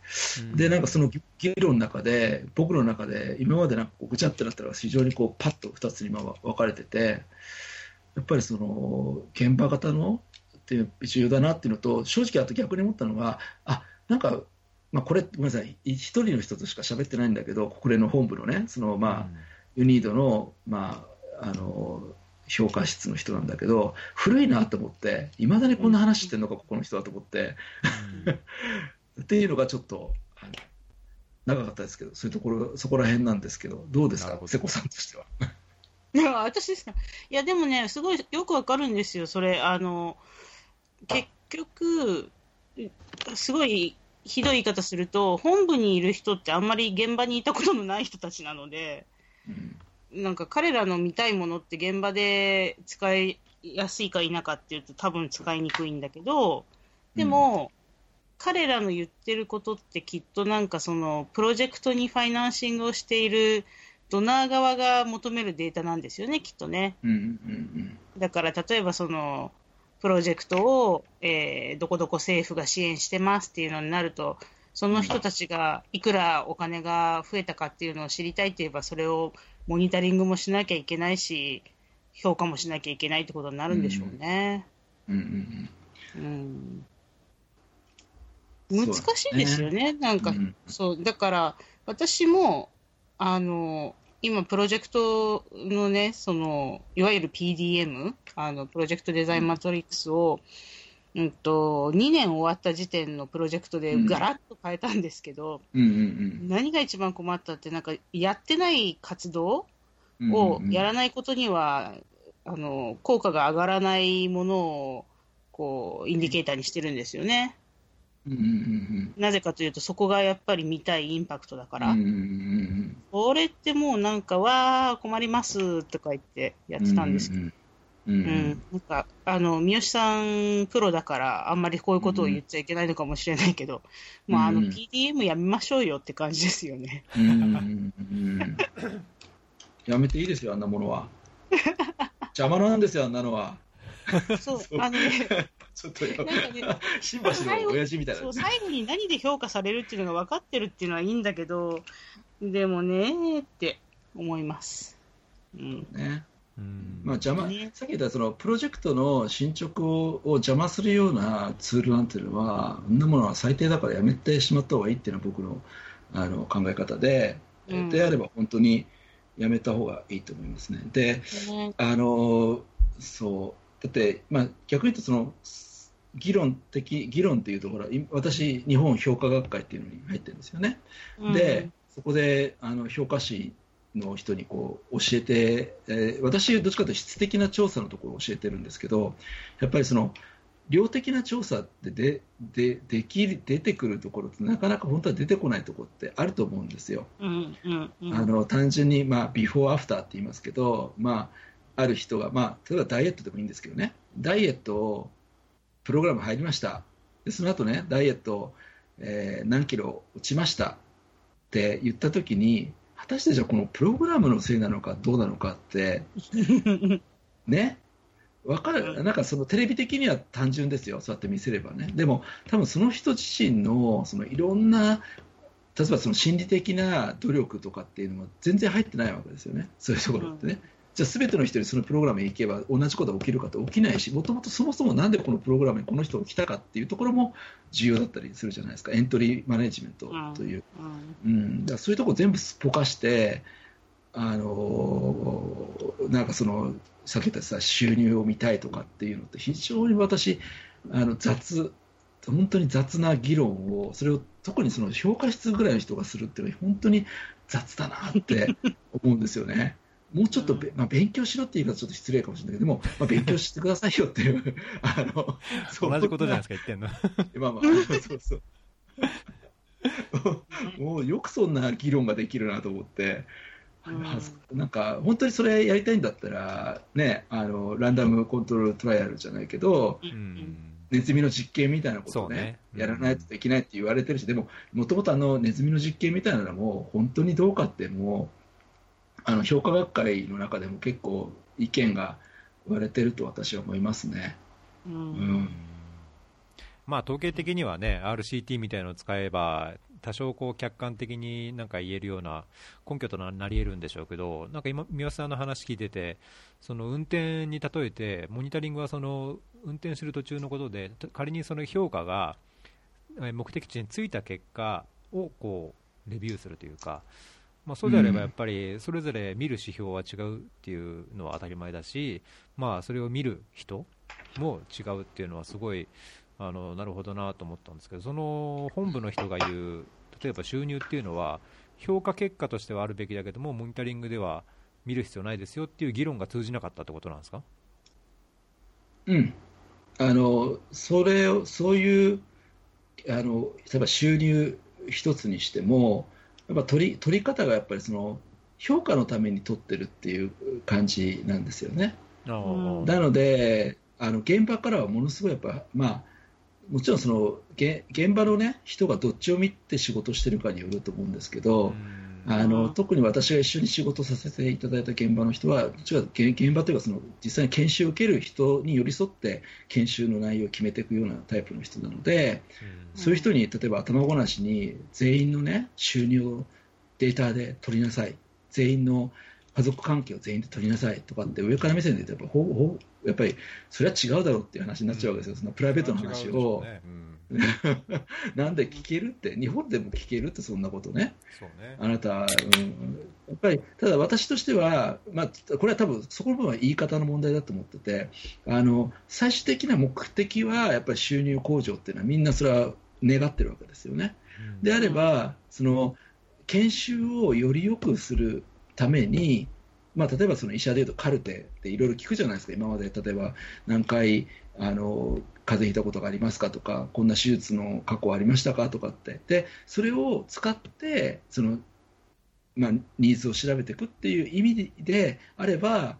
で、なんかその議論の中で、僕の中で、今までなんかこうぐちゃってなったら、非常にこうパッと2つに今分かれてて、やっぱりその現場型のっていう重要だなっていうのと、正直、あと逆に思ったのが、あなんか、まあ、これ、ごめんなさい、一人の人としか喋ってないんだけど、国連の本部のね、そのまあ、ユニードの、まあ、あの評価室の人なんだけど古いなと思っていまだにこんな話してるのか、ここの人だと思って、うん、っていうのがちょっと長かったですけどそういうところそこら辺なんですけどどうですか？瀬古さんとしては。いや私ですか？いやでもねすごいよくわかるんですよそれ。あの結局すごいひどい言い方すると本部にいる人ってあんまり現場にいたことのない人たちなので。うんなんか彼らの見たいものって現場で使いやすいか否かっていうと多分使いにくいんだけど、でも、うん、彼らの言ってることってきっとなんかそのプロジェクトにファイナンシングをしているドナー側が求めるデータなんですよね、きっとね。うんうんうん、だから例えばそのプロジェクトを、えー、どこどこ政府が支援してますっていうのになると、その人たちがいくらお金が増えたかっていうのを知りたいといえば、それをモニタリングもしなきゃいけないし、評価もしなきゃいけないってことになるんでしょうね。うん、うん難しいですよね、ね。なんか、うん、そう、だから、私も、あの、今、プロジェクトのね、その、いわゆる PDM、あの、プロジェクトデザインマトリックスを、うんと、2年終わった時点のプロジェクトでガラッと変えたんですけど、うんうんうん、何が一番困ったって、なんかやってない活動をやらないことには、うんうん、あの効果が上がらないものをこうインディケーターにしてるんですよね。うんうんうん、なぜかというと、そこがやっぱり見たいインパクトだから、うんうんうん、それってもうなんか、わー、困りますとか言ってやってたんですけど。うんうんうん、うん、なんか、あの、三好さん、プロだから、あんまりこういうことを言っちゃいけないのかもしれないけど、うん、もう、あの、PDM やめましょうよって感じですよね。うん、やめていいですよ、あんなものは。邪魔なんですよ、あんなのは。そう、あのね、ちょっとなんかね、新橋の親父みたいな、そう、最後に何で評価されるっていうのが分かってるっていうのはいいんだけど、でもねって思います。うん。ね。まあ、邪魔、さっき言ったそのプロジェクトの進捗を邪魔するようなツールなんていうのは、そんなものは最低だからやめてしまった方がいいっていうのは僕のあの考え方で、うん、であれば本当にやめた方がいいと思いますね。で、あのそう。だって、まあ、逆に言うとその議論的議論っていうところは私、日本評価学会っていうのに入ってるんですよね。うん、でそこであの評価士の人にこう教えて、えー、私、どっちかというと質的な調査のところを教えてるんですけど、やっぱりその量的な調査ってでででき出てくるところってなかなか本当は出てこないところってあると思うんですよ。うんうんうん、あの単純に、まあ、ビフォーアフターって言いますけど、まあ、ある人が、まあ、例えばダイエットでもいいんですけどね。ダイエットをプログラム入りました。でその後ねダイエット、えー、何キロ落ちましたって言った時に果たしてじゃあこのプログラムのせいなのかどうなのかって ね？わかる？なんかそのテレビ的には単純ですよ、そうやって見せればね。でも、多分その人自身のそのいろんな、例えばその心理的な努力とかっていうのも全然入ってないわけですよね、そういうところってね。じゃあ、すべての人にそのプログラムに行けば同じことが起きるかって起きないし、もともとそもそもなんでこのプログラムにこの人が来たかっていうところも重要だったりするじゃないですか、エントリーマネジメントという。うん、うん、だそういうところ全部すっぽかして、あのなんかそのさっき言ったさ収入を見たいとかっていうのって非常に私あの雑本当に雑な議論をそれを特にその評価室ぐらいの人がするっていうのは本当に雑だなって思うんですよね。もうちょっと、まあ、勉強しろって言い方ちょっと失礼かもしれないけど、でも、まあ、勉強してくださいよっていう、あの、同じことじゃないですか、言ってんの。まあまあ、そうそ う。もうよくそんな議論ができるなと思って、うん、なんか本当にそれやりたいんだったら、ね、あのランダムコントロールトライアルじゃないけど、うん、ネズミの実験みたいなことをね、ねうん、やらないとできないって言われてるし、でも、もともとあのネズミの実験みたいなのも、本当にどうかってもう、あの評価学会の中でも結構意見が言われてると私は思いますね。ううんまあ、統計的にはね、RCT みたいなのを使えば、多少こう客観的になんか言えるような根拠となり得るんでしょうけど、なんか今、三輪さんの話聞いてて、その運転に例えて、モニタリングはその運転する途中のことで、仮にその評価が目的地に着いた結果をこうレビューするというか、まあ、そうであればやっぱりそれぞれ見る指標は違うっていうのは当たり前だし、まあ、それを見る人も違うっていうのはすごいあのなるほどなと思ったんですけどその本部の人が言う例えば収入っていうのは評価結果としてはあるべきだけどもモニタリングでは見る必要ないですよっていう議論が通じなかったってことなんですか？うん、あのそれをそういうあの例えば収入一つにしてもやっぱ取り取り方がやっぱりその評価のために取ってるっていう感じなんですよね。なのであの現場からはものすごいやっぱまあもちろんそのげ現場のね人がどっちを見て仕事してるかによると思うんですけど、うんあの特に私が一緒に仕事させていただいた現場の人は、どっちかというと現現場というかその、実際に研修を受ける人に寄り添って、研修の内容を決めていくようなタイプの人なので、うん。そういう人に例えば頭ごなしに、全員の、ね、収入をデータで取りなさい、全員の家族関係を全員で取りなさいとかって、上から目線で言うとやっぱほほ、やっぱりそれは違うだろうっていう話になっちゃうわけですよ、そのプライベートの話を。なんで聞けるって、日本でも聞けるって、そんなことね。ねあなた、うん、やっぱり、ただ私としては、まあ、これは多分そこの部分は言い方の問題だと思ってて、あの最終的な目的はやっぱり収入向上っていうのは、みんなそれは願ってるわけですよね。うんであれば、その研修をより良くするために、まあ、例えばその医者でいうとカルテっていろいろ聞くじゃないですか、今まで例えば何回あの風邪ひいたことがありますかとか、こんな手術の過去ありましたかとかって、でそれを使ってその、まあ、ニーズを調べていくっていう意味であれば、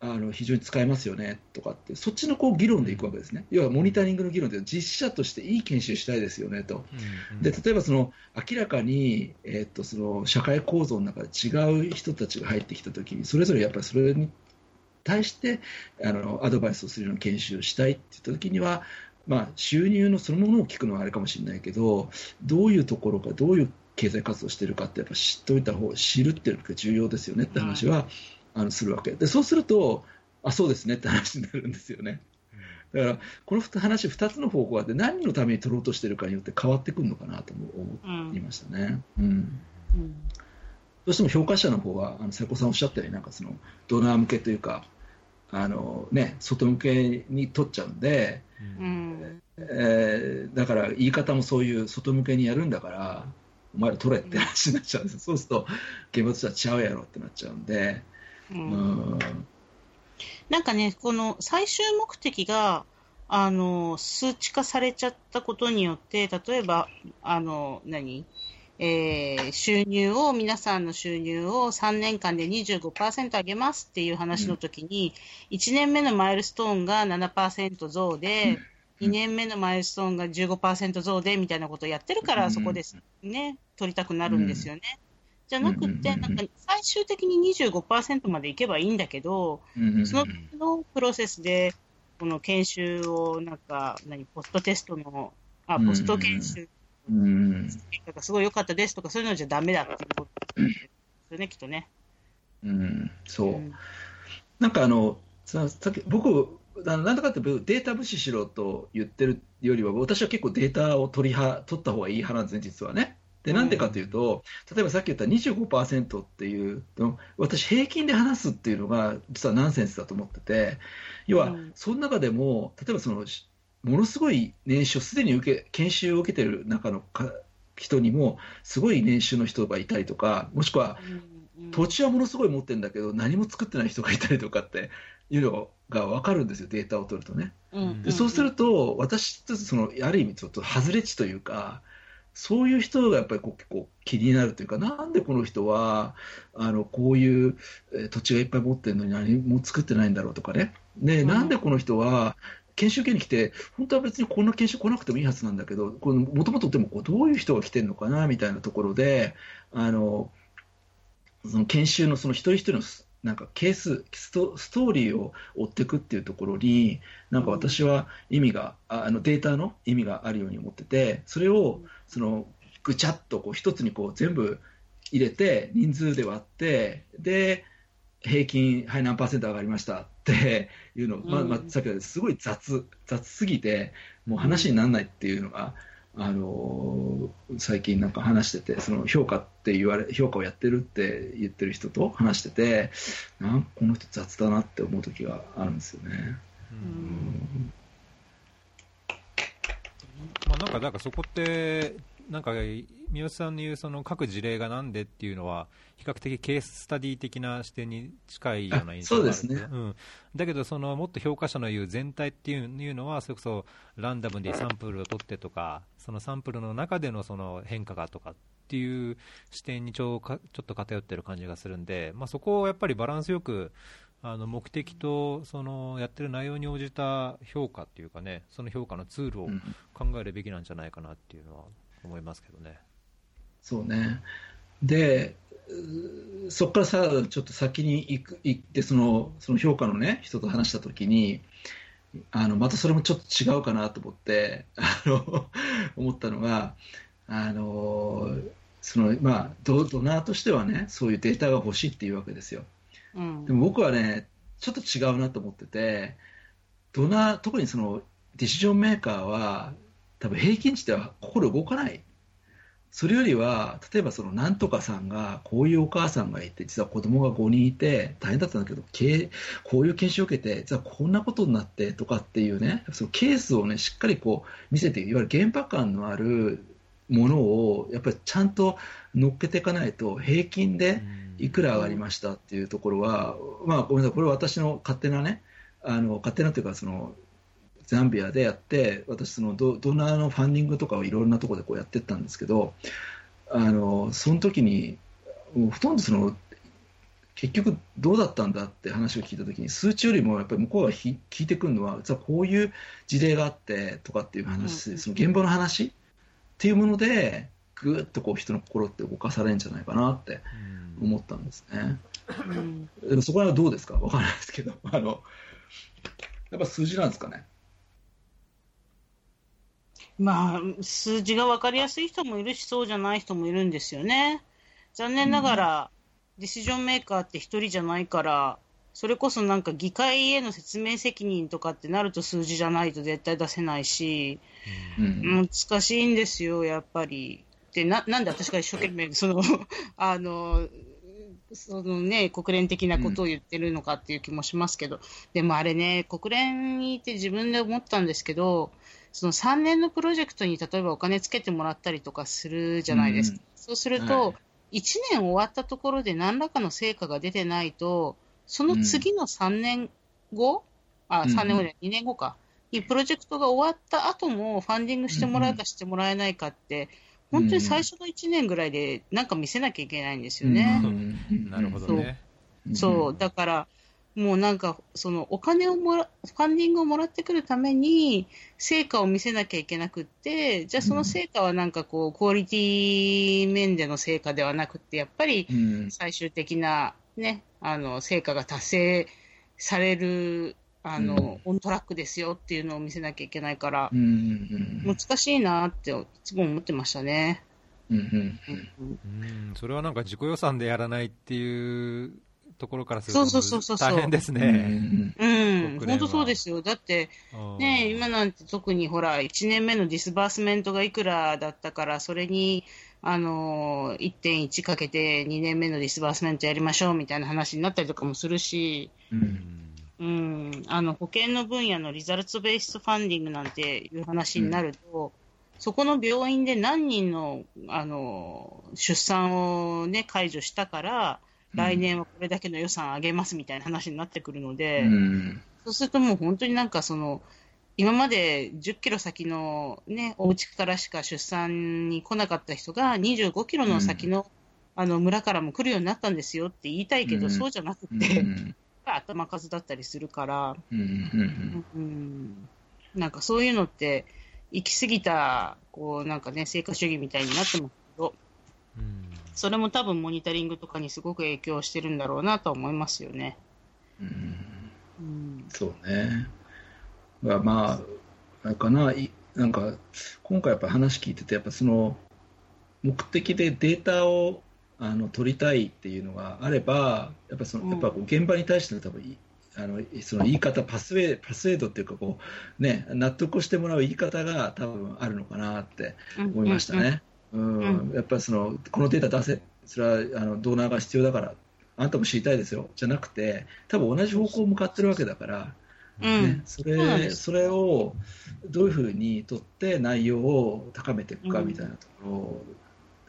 あの非常に使えますよねとかって、そっちのこう議論でいくわけですね、要はモニタリングの議論で、実写としていい研修したいですよねと。うんで例えばその明らかに、えーっとその社会構造の中で違う人たちが入ってきたときに、それぞれやっぱりそれに対してあのアドバイスをするような研修をしたいって言ったときには、まあ、収入のそのものを聞くのはあれかもしれないけど、どういうところか、どういう経済活動をしているかって、やっぱ知っておいた方知るっていうのが重要ですよねって話は、あのするわけ。で、そうすると、あそうですねって話になるんですよね。だから、この話、2つの方向があって、何のために取ろうとしているかによって変わってくるのかなと思うんいましたね。うん、うん。どうしても評価者の方は、あの瀬古さんおっしゃったように、なんかそのドナー向けというか、あのね、外向けに取っちゃうんで、ううん。んえーだから言い方もそういう外向けにやるんだから、お前ら取れって話になっちゃうんですよ、そうすると、現場としてはちゃうやろってなっちゃうんで、ううん。ん、なんかね、この最終目的が、あの、数値化されちゃったことによって、例えば、あの、何？えー収入を、皆さんの収入を3年間で25%上げますっていう話の時に、1年目のマイルストーンが7%増で、うん。2年目のマイルストーンが15%増でみたいなことをやってるから、うん。そこですね、取りたくなるんですよね。じゃなくて、うんなんか最終的に25%までいけばいいんだけど、うんそののプロセスで、この研修を、なんか、何、ポストテストの、あ、うんポスト研修うん結果がすごい良かったですとか、そういうのじゃダメだっていうことですよね、きっとね。うん、そう。うんなんかあの、ささっき僕、なんだかってデータ無視しろと言ってるよりは、私は結構データを取りは取った方がいい派なんですね、実はね。で、なんでかというと、例えばさっき言った25%っていうの、私、平均で話すっていうのが、実はナンセンスだと思ってて、要はうん、その中でも、例えばその、しものすごい年収、すでに受け研修を受けてる中のか人にも、すごい年収の人がいたりとか、もしくは、うん土地はものすごい持ってるんだけど、何も作ってない人がいたりとかっていうのが分かるんですよ、データを取るとね。うん。でそうすると、私とその、ある意味、ちょっと外れ値というか、そういう人がやっぱりこう結構気になるというか、なんでこの人はあのこういうえー土地がいっぱい持ってるのに何も作ってないんだろうとかね、でうん。なんでこの人は研修系に来て、本当は別にこんな研修来なくてもいいはずなんだけど、もともとでもこうどういう人が来てるのかなみたいなところで、あのその研修のその一人一人のすなんかケーススト、ストーリーを追っていくっていうところに、なんか私は意味が、ああのデータの意味があるように思ってて、それをそのぐちゃっとこう一つにこう全部入れて、人数で割って、で、平均、はい、何パーセント上がりましたっていうのを、まあまあ、さっきす。ごい雑、雑すぎて、もう話にならないっていうのが、あのー最近なんか話してて、その評価って言われ、評価をやってるって言ってる人と話してて、なんかこの人雑だなって思う時があるんですよね。うん。まあ、なんか、なんかそこって、なんか、三好さんの言うその各事例がなんでっていうのは、比較的ケーススタディ的な視点に近いような印象があるあそうですね。うん、だけど、そのもっと評価者の言う全体っていういうのは、それこそランダムでサンプルを取ってとか、そのサンプルの中でのその変化がとかっていう視点にちょかちょっと偏ってる感じがするんで、まあ、そこをやっぱりバランスよく、あの目的とそのやってる内容に応じた評価っていうかね、その評価のツールをうん考えるべきなんじゃないかなっていうのは思いますけどね。そうね。で、そこからさちょっと先に行く行ってその、その評価のね、人と話したときに、あのまたそれもちょっと違うかなと思って、あの思ったのが、あのそのまあ、ドドナーとしてはね、そういうデータが欲しいっていうわけですよ。うんでも僕はね、ちょっと違うなと思ってて、ドナー、特にそのディシジョンメーカーは、多分平均値では心動かない。それよりは、例えばそのなんとかさんが、こういうお母さんがいて、実は子供が5人いて、大変だったんだけど、けこういう研修を受けて、実はこんなことになってとかっていうね、そのケースをね、しっかりこう見せて、いわゆる現場感のあるものを、やっぱりちゃんと乗っけていかないと、平均で、いくら上がりましたっていうところは、まあ、ごめんなさい、これは私の勝手なね、あの勝手なというかその、ザンビアでやって、私そのド、ドナーのファンディングとかをいろんなところでこうやってったんですけど、あのその時に、もうほとんどその、結局どうだったんだって話を聞いたときに、数値よりもやっぱり向こうがひ聞いてくるのは、実はこういう事例があってとかっていう話、うん。その現場の話っていうもので、ぐーっとこう人の心って動かされるんじゃないかなってうん思ったんですね。うんそこはどうですか？わからないですけど、あの、やっぱ数字なんですかね？まあ、数字が分かりやすい人もいるし、そうじゃない人もいるんですよね。残念ながら、ディシジョンメーカーって一人じゃないから、それこそなんか議会への説明責任とかってなると数字じゃないと絶対出せないし、うん。難しいんですよ、やっぱり。で、な、なんで私が一生懸命、その、あの、そのね、国連的なことを言ってるのかっていう気もしますけど、でもあれね、国連にいて自分で思ったんですけど、その3年のプロジェクトに例えばお金つけてもらったりとかするじゃないですか。うんそうするはと、1年終わったところで何らかの成果が出てないと、その次の3年後、あ、うん。3年後で2年後か、にプロジェクトが終わった後もファンディングしてもらうかしてもらえないかって、本当に最初の1年ぐらいでなんか見せなきゃいけないんですよね。うん。なるほどね。そう、だから、もうなんか、そのお金をもら、ファンディングをもらってくるために、成果を見せなきゃいけなくって、じゃあその成果はなんかこう、クオリティ面での成果ではなくって、やっぱりうん。最終的なね、あの、成果が達成される、あの、オントラックですよっていうのを見せなきゃいけないからう、ん。うん。難しいなって、いつも思ってましたね。うん。うん。うんうん、それはなんか自己予算でやらないっていうところからするとそうそうそうそうそう大変ですうん。ね。本当そうですよ。だって、うんねえ、今なんて特にほら、1年目のディスバースメントがいくらだったから、それに、あのー、1.1かけて2年目のディスバースメントやりましょうみたいな話になったりとかもするし、う。うんんうん、あの、保険の分野のリザルツベースファンディングなんていう話になると、そこの病院で何人の、あの、出産をね、解除したから、来年はこれだけの予算上げますみたいな話になってくるので、うん。そうするともう本当になんかその、今まで10キロ先のね、お家からしか出産に来なかった人が25キロの先の、あの村からも来るようになったんですよって言いたいけど、うんそうじゃなくうん。て、頭数だったりするから、うん。うん。うん、なんかそういうのって、行き過ぎた、こうなんかね、成果主義みたいになってますけど、うんそれも多分モニタリングとかにすごく影響してるんだろうなと思いますよね。うんうん。そうね。まあ、まあ、あれかな、いなんか、今回やっぱ話聞いてて、やっぱその、目的でデータをあの取りたいっていうのがあれば、やっぱその、うん。やっぱこう現場に対しての多分いあのその言い方、パスウェイ、パスウェイドっていうかこう、ね、納得してもらう言い方が多分あるのかなって思いましたね。うん。うやっぱりそのこのデータ出せ、それはあのドーナーが必要だから、あんたも知りたいですよじゃなくて、多分同じ方向向かってるわけだから、うんね、それすそれをどういうふうにとって内容を高めていくかうんみたいなとこ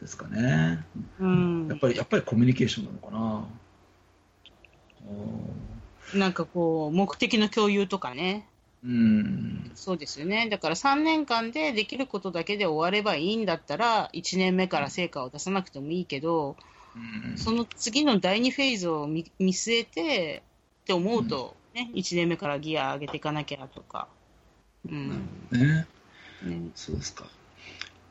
ろですかね。うんやっぱりやっぱりコミュニケーションなのかな。なんかこう、目的の共有とかね。うん、そうですよね。だから3年間でできることだけで終わればいいんだったら、1年目から成果を出さなくてもいいけど、うんその次の第2フェーズを見見据えてって思うと、ね、1年目からギア上げていかなきゃとか。うん。ね、ねそうですか。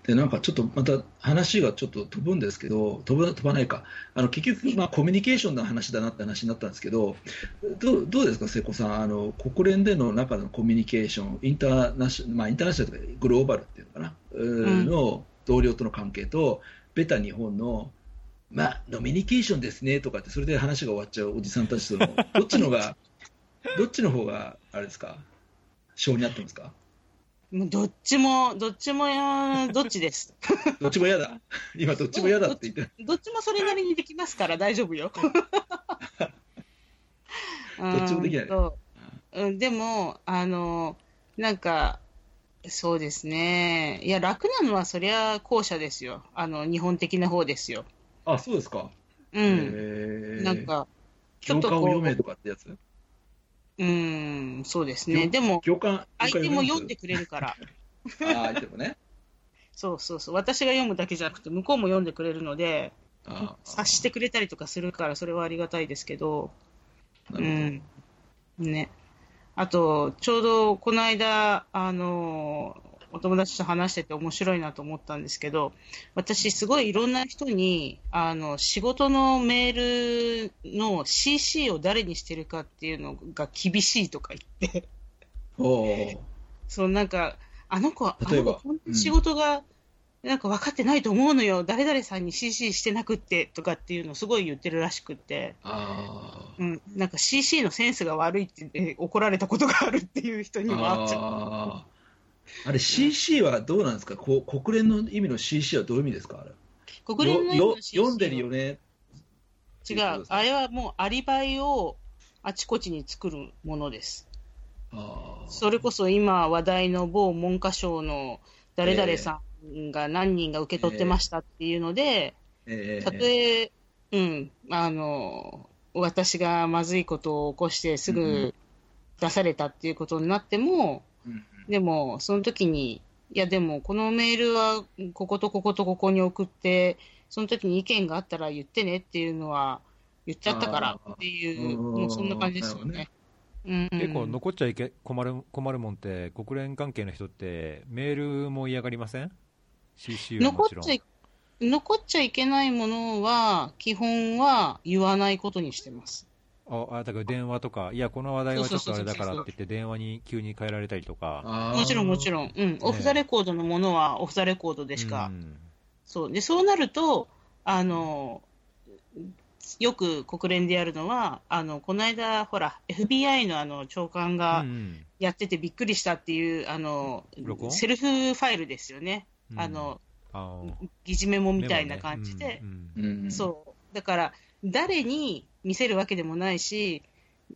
で、なんかちょっとまた話がちょっと飛ぶんですけど、飛ぶ飛ばないか、あの結局、まあ、コミュニケーションの話だなって話になったんですけど、どうどうですか、瀬古さん？あの、国連での中のコミュニケーション、インターナショまあ、インターナショナルとかグローバルっていうのかな、うーんの同僚との関係と、ベタ日本の、まあ、ノミニケーションですねとかって、それで話が終わっちゃうおじさんたちとの、どっちのが、どっちの方があれですか、性に合ってますか？もうどっちも、どっちも、どっちです。どっちも嫌だ。今、どっちも嫌だって言って。どっちもそれなりにできますから大丈夫よ。どっちもできないうんでも、あの、なんか、そうですね。いや、楽なのはそりゃ後者ですよ。あの、日本的な方ですよ。あ、そうですか。うん。なん、か、ちょ行っとこう、間を読めとかってやつ？うん、そうですね。でも、相手も読んでくくれるから。れ ああ、相手もね。そうそうそう。私が読むだけじゃなくて、向こうも読んでくれるので、ああ察してくれたりとかするから、それはありがたいですけど、なるうん。ね。あと、ちょうどこの間、あの、お友達と話してて面白いなと思ったんですけど、私すごいいろんな人に、あの、仕事のメールの CC を誰にしてるかっていうのが厳しいとか言って、おー。そう、なんか、あの子は、あ例えば。の子、本当に仕事が、なんか分かってないと思うのよ、誰々さんに CC してなくってとかっていうのをすごい言ってるらしくって、あうん、なんか CC のセンスが悪いって怒られたことがあるっていう人ーにもあっちゃう。あれ、CC はどうなんですか？こう国連の意味の CC はどういう意味ですか？あれ。国連のよよ CC 読んでるよね。違う。あれはもうアリバイをあちこちに作るものです。それこそ今話題の某文科省の誰々さんが何人が受け取ってましたっていうので、えたとえ、うん、あの、私がまずいことを起こしてすぐ出されたっていうことになっても、うんでも、その時に、いや、でも、このメールは、こことこことここに送って、その時に意見があったら言ってねっていうのは、言っちゃったからっていう、もうそんな感じですよね。結構残っちゃいけ困る困るもんって、国連関係の人って、メールも嫌がりません ?CC はもちろん。残っちゃい残っちゃいけないものは、基本は言わないことにしてます。ああだから電話とか、いや、この話題はちょっとあれだからって言って、電話に急に変えられたりとか、もちろんもちろん。うん。オフザレコードのものはオフザレコードでしか。うんそう。で、そうなると、あの、よく国連でやるのは、あの、この間、ほら、FBI のあの、長官がうんやっててびっくりしたっていう、あのセルフファイルですよね。うんあの、疑似メモみメモねたいな感じで。そう。だから、誰に見せるわけでもないし、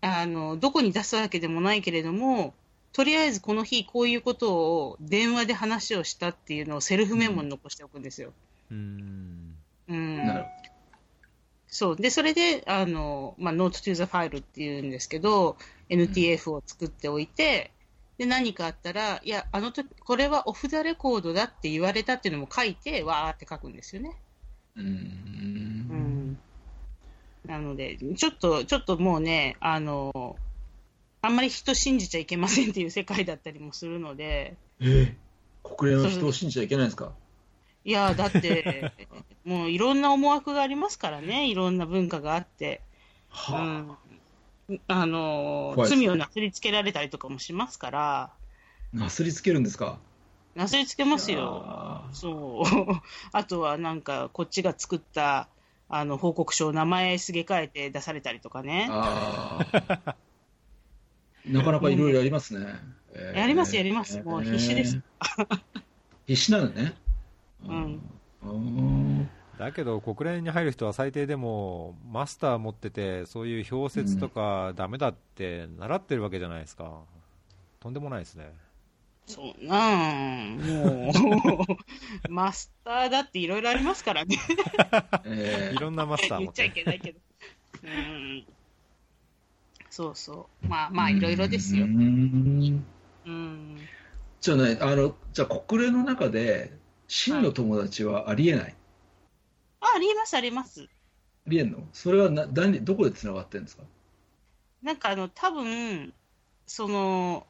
あの、どこに出すわけでもないけれども、とりあえずこの日こういうことを電話で話をしたっていうのをセルフメモに残しておくんですよ。うんうん。なるそう。で、それで、あの、まあ、note to the file っていうんですけど、NTF を作っておいて、で、何かあったら、いや、あの時、これはオフザレコードだって言われたっていうのも書いて、わーって書くんですよね。ううんん。なので、ちょっと、ちょっともうね、あの、あんまり人信じちゃいけませんっていう世界だったりもするので、えー国連の人を信じちゃいけないんですか？いや、だって、もういろんな思惑がありますからね、いろんな文化があって。うはん。あの怖いです罪をなすりつけられたりとかもしますから、あ、なすりつけるんですか？なすりつけますよ。あそう。あとはなんか、こっちが作った、あの、報告書を名前すげ替えて出されたりとかね。なかなかいろいろやりますね。えーやります、やります。もう必死です。必死なのね。うんうん。だけど国連に入る人は最低でもマスター持っててそういう表説とかダメだって習ってるわけじゃないですか、とんでもないですねそうなん、もう、マスターだっていろいろありますからね。えーいろんなマスター言っちゃいけないけど。うん。そうそう。まあまあ、いろいろですよう。んうん。じゃあね、あの、じゃあ国連の中で、真の友達はありえない？あ、あります、あります。ありえんの？それはな何どこでつながってるんですか？なんかあの、多分、その、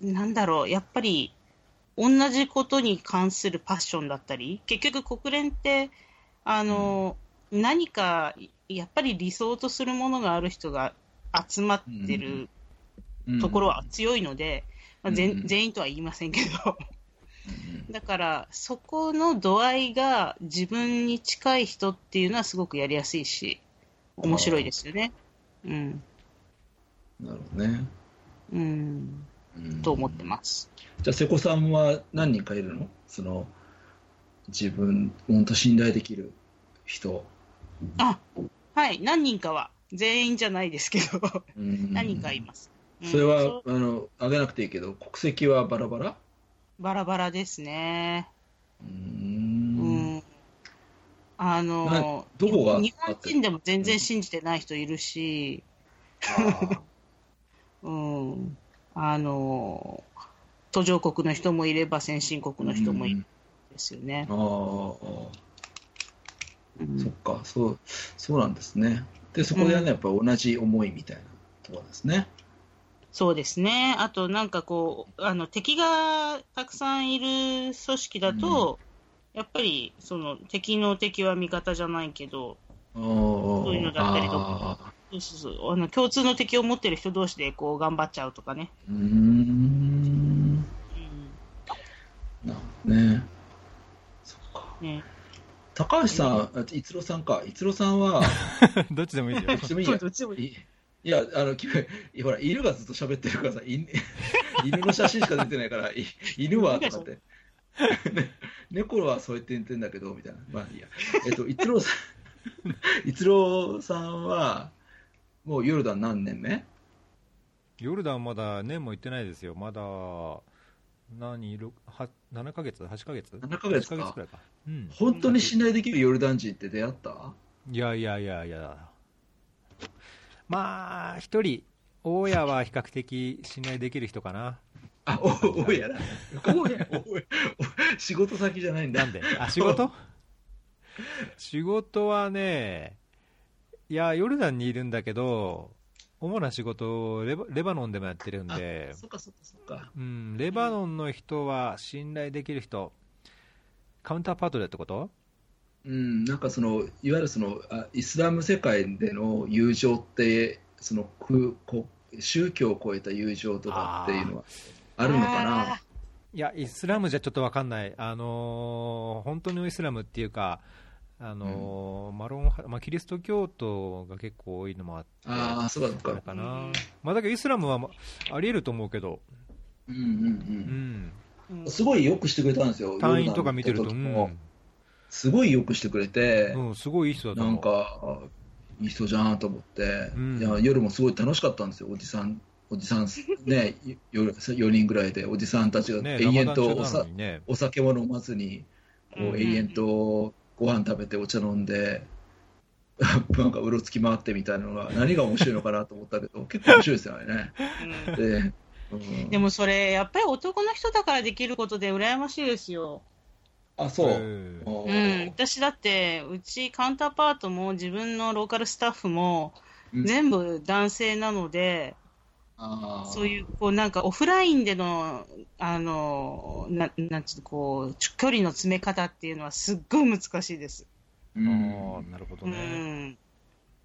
なんだろう、やっぱり、同じことに関するパッションだったり、結局国連って、あの、何か、やっぱり理想とするものがある人が集まってるところは強いので、まあ、全うん全員とは言いませんけど、うんだから、そこの度合いが自分に近い人っていうのはすごくやりやすいし、面白いですよね。うん。なるほどね。うん。うんと思ってます。じゃあ、瀬古さんは何人かいるの？その、自分、本当信頼できる人。あ、はい。何人かは、全員じゃないですけど、うん何人かいます。うんそれはそ、あの、あげなくていいけど、国籍はバラバラ？バラバラですね。うんん。あの、どこが日本人でも全然信じてない人いるし、あ うん。あの、途上国の人もいれば先進国の人もいるんですよねあ。ー、うんそっか、そう、そうなんですね。で、そこでね、やっぱ同じ思いみたいなところですね。そうですね。あと、なんかこう、あの、敵がたくさんいる組織だと、やっぱり、その、敵の敵は味方じゃないけど、そそういうのだったりとかそうそうそうあの共通の敵を持ってる人同士でこう頑張っちゃうとかね。うーん。なるほどね。そっか。うんね高橋さん、あ逸郎さんか。逸郎さんは、どっちでもいいよどっちでもいいやどっちでもいいいいや、あの、君ほら、犬がずっと喋ってるからさ、犬 犬の写真しか出てないから、い犬はとかって。ね猫はそうやって言ってんだけど、みたいな。まあいいや。えっと、逸郎さん、逸郎さんは、もうヨルダン何年目？ヨルダンまだ年も行ってないですよ。まだ何ろは7ヶ月？8ヶ月？7ヶ月か。8ヶ月くらいか。うん。本当に信頼できるヨルダン人って出会った？いやいやいやいや。まあ一人。大家は比較的信頼できる人かな。あ、お、おやな。おや、おや、お仕事先じゃないんだ。なんで？あ仕事？仕事はねいやヨルダンにいるんだけど主な仕事をレバレバノンでもやってるんで。そっかそっかそっか。うん、レバノンの人は信頼できる人、カウンターパートでってこと？うん、なんかその、いわゆるその、あイスラム世界での友情って、その、くこ宗教を超えた友情とかっていうのはあるのかな？あいや、イスラムじゃちょっと分かんない、あのー本当のイスラムっていうか、あのーマロン派、まあ、キリスト教徒が結構多いのもあって、ああ、そうかそうあれか。かな、まあ、だけどイスラムはまありえると思うけど、うんうんううん。ん、うん。すごいよくしてくれたんですよ。隊員とか見てると、うん。すごいよくしてくれて、うん、すごいいい人だ。なんか、あいい人じゃんと思って、うん。いや夜もすごい楽しかったんですよ、おじさん、おじさん、ね、夜4人ぐらいで、おじさんたちがね、永遠とおね、お酒も飲まずに、こうん。う永遠とご飯食べてお茶飲んで、なんかうろつき回ってみたいなのが、何が面白いのかなと思ったけど、結構面白いですよね。うんでうんでもそれ、やっぱり男の人だからできることで羨ましいですよ。あ、そう。うん私だって、うちカウンターパートも自分のローカルスタッフもうん全部男性なので、そういう、こうなんかオフラインでの、あの、ななんつうの、こう、距離の詰め方っていうのはすっごい難しいです。うんああ、なるほどうね。ん。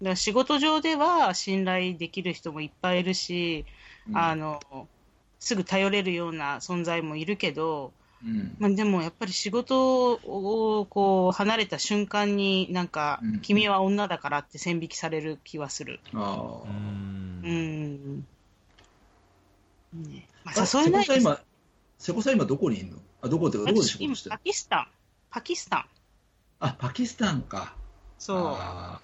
だ仕事上では信頼できる人もいっぱいいるし、あの、すぐ頼れるような存在もいるけど、うんまあ、でもやっぱり仕事をこう離れた瞬間になんか、うん君は女だからって線引きされる気はする。あうん。ねまあ、あ誘えないです。瀬古さん今、瀬古さん今どこにいるの？あ、どこっどこで仕してるキスタン。パキスタン。あ、パキスタンか。そう。あ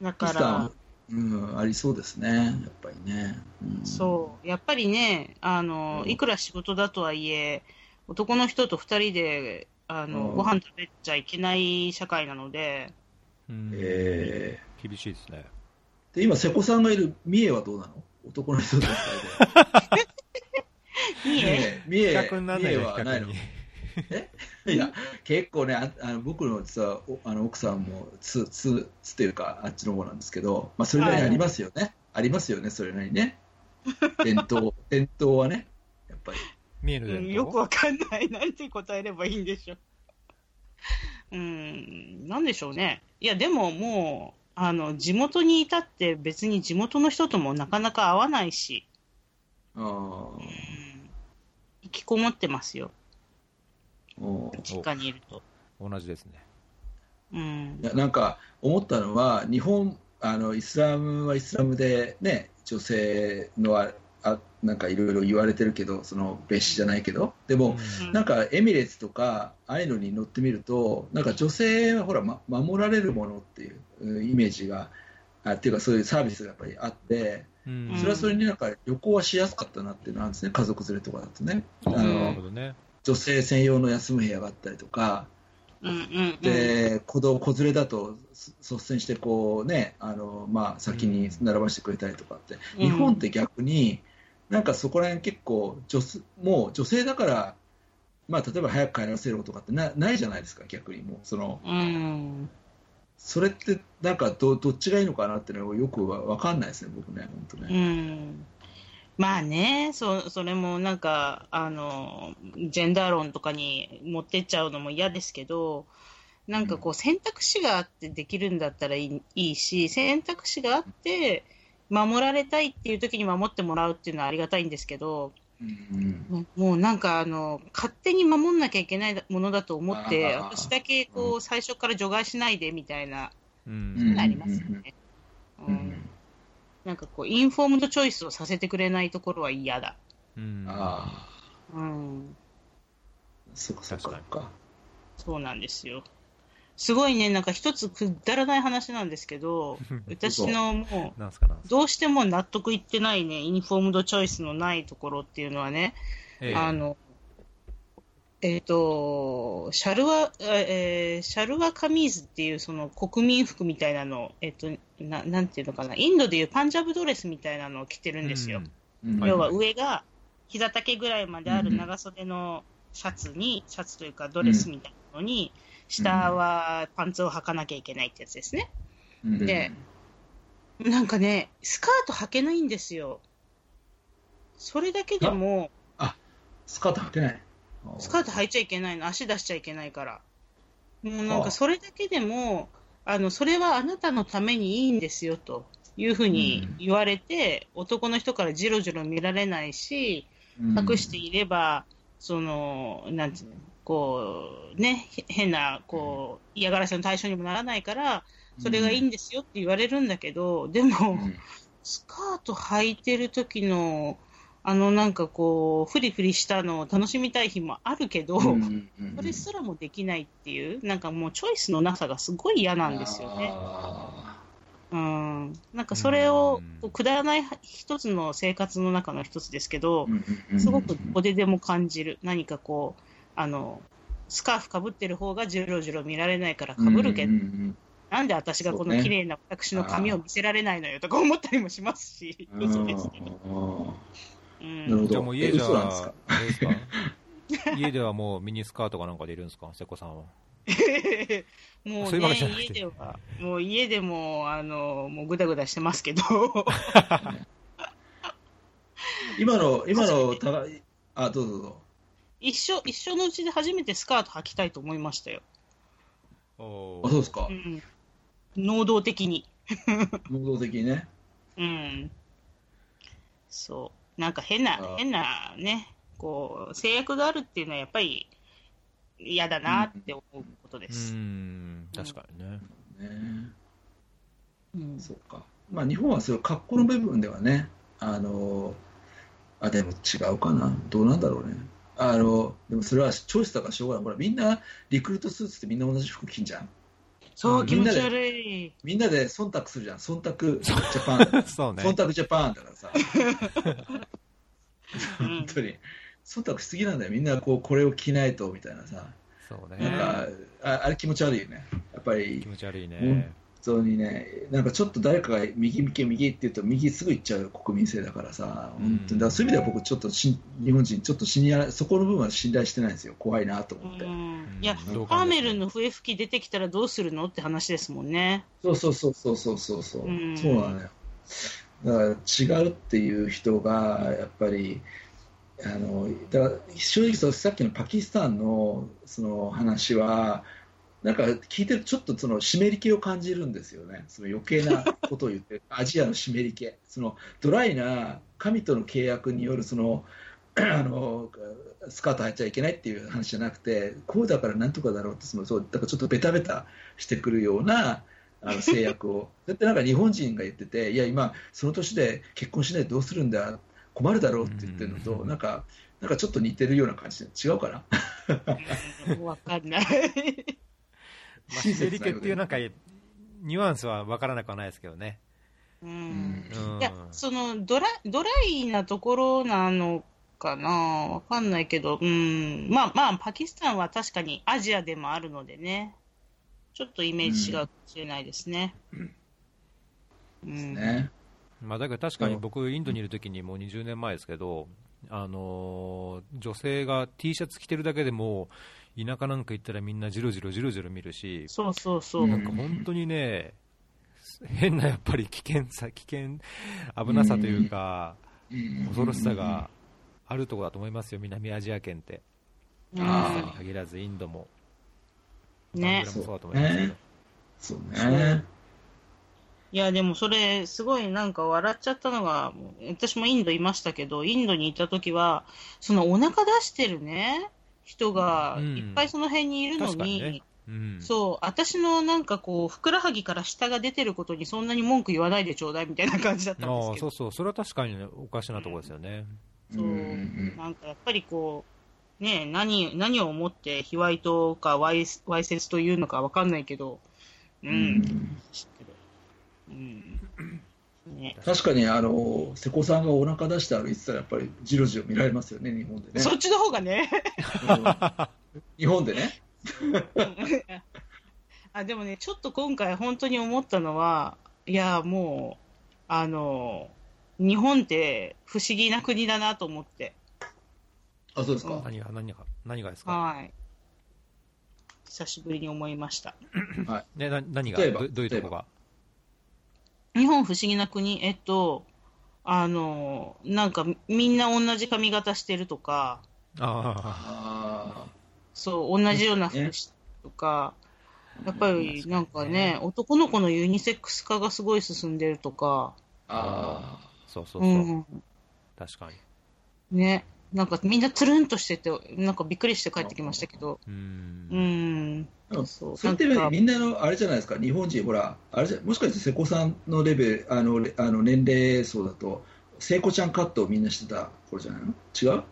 だーパキスタからン、、うん、ありそうですね。やっぱりね。うんそう。やっぱりね、あの、うんいくら仕事だとはいえ、男の人と二人で、あの、うんご飯食べちゃいけない社会なので、うんえ厳しいですね。ーで、今、瀬古さんがいる三重はどうなの？男の人と二人いいで。え、三重、比三重較にならないよ、比はないの較に。いや、結構ね、ああの僕の実はおあの奥さんもつ、つ、つっていうか、あっちの方なんですけど、まあ、それなりにありますよね。ありますよね、それなりにね。伝統、伝統はね、やっぱり。見える伝統？うんよくわかんない。なんて答えればいいんでしょう。うん、なんでしょうね。いや、でももう、あの、地元にいたって別に地元の人ともなかなか会わないし、あー引きこもってますよ。実家にいると。同じですね。うんい。やなんか思ったのは、日本、あのイスラムはイスラムで、ね、女性のああなんかいろいろ言われてるけど、その別紙じゃないけど、でも、うんなんかエミレーツとか、ああいうのに乗ってみると、なんか女性はほら、ま、守られるものっていううんイメージが、あっていうか、そういうサービスがやっぱりあって、それはそれになんか旅行はしやすかったなっていうのがあるんですね、家族連れとかだとね。ああなるのほどね。女性専用の休む部屋があったりとか、うんうんうん。で子供子連れだとす率先してこう、ねあのまあ、先に並ばしてくれたりとかって、うん日本って逆に、なんかそこら辺結構女す、もう女性だから、まあ、例えば早く帰らせるとかってなないじゃないですか、逆にもうそのうん。それってなんかどどっちがいいのかなっていうのがよくわ分かんないですね、僕ね、本当うね。ん。まあね、そそれもなんか、あの、ジェンダー論とかに持ってっちゃうのも嫌ですけど、なんかこう選択肢があってできるんだったらいいいいし、選択肢があって守られたいっていう時に守ってもらうっていうのはありがたいんですけど、うんももうなんかあの、勝手に守んなきゃいけないものだと思って、私だけこう最初から除外しないでみたいな、ううんん。なりますよね。ううんんなんかこう、インフォームドチョイスをさせてくれないところは嫌だ。うん。ああ、うん、そっかそっかそっか。そうなんですよ。すごいね、なんか一つくだらない話なんですけど、私のもう、すか。どうしても納得いってないね、インフォームドチョイスのないところっていうのはね、ええ。あの、えっ、と、シャルワ、えーシャルワカミーズっていうその国民服みたいなのを、えっ、とな、なんていうのかな、インドでいうパンジャブドレスみたいなのを着てるんですよ。うん。要は上が膝丈ぐらいまである長袖のシャツに、シャツというかドレスみたいなのに、下はパンツを履かなきゃいけないってやつですね。うんでなんかね、スカート履けないんですよ。それだけでも、スカート履けない。スカート履いちゃいけないの、足出しちゃいけないから。もうなんはあかそれだけでも、あの、それはあなたのためにいいんですよというふうに言われて、男の人からじろじろ見られないし、隠していれば、その、なんていうの、こう、ね、へ変な、こう、嫌がらせの対象にもならないから、それがいいんですよって言われるんだけど、でも、うん。スカート履いてる時の、あのなんかこう、フリフリしたのを楽しみたい日もあるけど、それすらもできないっていう、なんかもうチョイスのなさがすごい嫌なんですよね。あうん。なんかそれをくだらない一つの生活の中の一つですけどすごくどこででも感じる。何かこう、あの、スカーフかぶってる方がじろじろ見られないからかぶるけど、うんうんなんで私がこの綺麗な私の髪を見せられないのよとか思ったりもしますし、うん嘘ですけど。あうん。なるほど。じゃあもう家じゃあれですか？家ではもうミニスカートかなんかでいるんですか？瀬古さんは。もうそういう家では、もう家でも、あの、もうぐだぐだしてますけど、今の、今の、たがあ、どうぞどうぞ。一生、一生のうちで初めてスカート履きたいと思いましたよ。おあ、そうですかう。ん。能動的に。能動的にね。うん。そう。なんか変なあ、変なね、こう、制約があるっていうのはやっぱり嫌だなって思うことでうす。ん、確かにね。ねうん。そうか。まあ、日本はそれ格好の部分ではね、あの、あ、でも違うかな。どうなんだろうね。あの、でもそれはチョイスだからしょうがない。ほら、みんなリクルートスーツってみんな同じ服着んじゃん。そうう、ん気持ち悪い。みんなで忖度するじゃん。忖度ジャパン。そうね。忖度ジャパンだからさ。うん本当に。忖度しすぎなんだよ。みんなこう、これを着ないと、みたいなさ。そうなんね。か、ああれ気持ち悪いよね。やっぱり気、持ち悪いね。本当にね、なんかちょっと誰かが右向け右って言うと右すぐ行っちゃう国民性だからさ、本当に、だからそういう意味では僕ちょっとし日本人、ちょっと信頼、そこの部分は信頼してないんですよ。怖いなとう思って。ん。いや、どうカーメルの笛吹き出てきたらどうするのって話ですもんね。そうそうそうそうそうそうそう。うんそうなのよ。だから違うっていう人が、やっぱり、あの、だから正直そうさっきのパキスタンのその話は、なんか聞いてるとちょっとその湿り気を感じるんですよね。その余計なことを言ってる。アジアの湿り気。そのドライな神との契約によるその、あの、スカート履いちゃいけないっていう話じゃなくて、こうだからなんとかだろうって、その、そう、だからちょっとベタベタしてくるような、あの 制約を。だってなんか日本人が言ってて、いや、今、その年で結婚しないでどうするんだ、困るだろうって言ってるのと、うんなんか、なんかちょっと似てるような感じで、違うかな？う んわかんない。まあ、シゼリケっていうなんか、ニュアンスは分からなくはないですけどね。う。うんうんいや、そのドラ、ドライなところなのかな？わかんないけど、うん。まあまあ、パキスタンは確かにアジアでもあるのでね。ちょっとイメージ違うかもしれないですね。うん。ね。まあ、だけど確かに僕、インドにいるときにもう20年前ですけど、あのー女性が T シャツ着てるだけでも、田舎なんか行ったらみんなじろじろじろじろ見るし、そうそうそう。うんなんか本当にね、変なやっぱり危険さ、危険、危なさというか、恐ろしさがあるところだと思いますよ、南アジア圏って。うんあパキスタンに限らず、インドも、ねもそうだと思いますけど。そうね。いや、でもそれ、すごいなんか笑っちゃったのが、私もインドいましたけど、インドにいた時は、そのお腹出してるね、人がうん。いっぱいその辺にいるのに、確かにね。うん、そう、私のなんかこう、ふくらはぎから下が出てることにそんなに文句言わないでちょうだいみたいな感じだったんですけど、ああそうそう、それは確かにねおかしなところですよね。そう。うん。なんかやっぱりこう、ね何、何を思って卑猥とかわいわいせつというのかわかんないけど、う、うんん。知ってる。うん。ね、確かに、あの、瀬古さんがお腹出して歩いてたら、やっぱりじろじろ見られますよね、日本でね。そっちの方がね、うん日本でね。あでもね、ちょっと今回本当に思ったのは、いや、もう、あの、日本って不思議な国だなと思って。あ、そうですか。何が、何が、何がですか、はい。久しぶりに思いました。ね、な何が？例えばど、どういうとこが？日本不思議な国、えっと、あの、なんかみんな同じ髪型してるとか、ああそう、同じような服してるとか、やっぱりなんかね、男の子のユニセックス化がすごい進んでるとか、あ、ああ、そうそうそう。う、ん、確かに。ね、なんかみんなつるんとしてて、なんかびっくりして帰ってきましたけど、う。うん。ん、あ。そう。それってみんなの、あれじゃないですか、日本人、ほら、あれじゃ、もしかして瀬古さんのレベル、あの、レあの年齢層だと、聖子ちゃんカットをみんなしてた頃じゃないの？違う？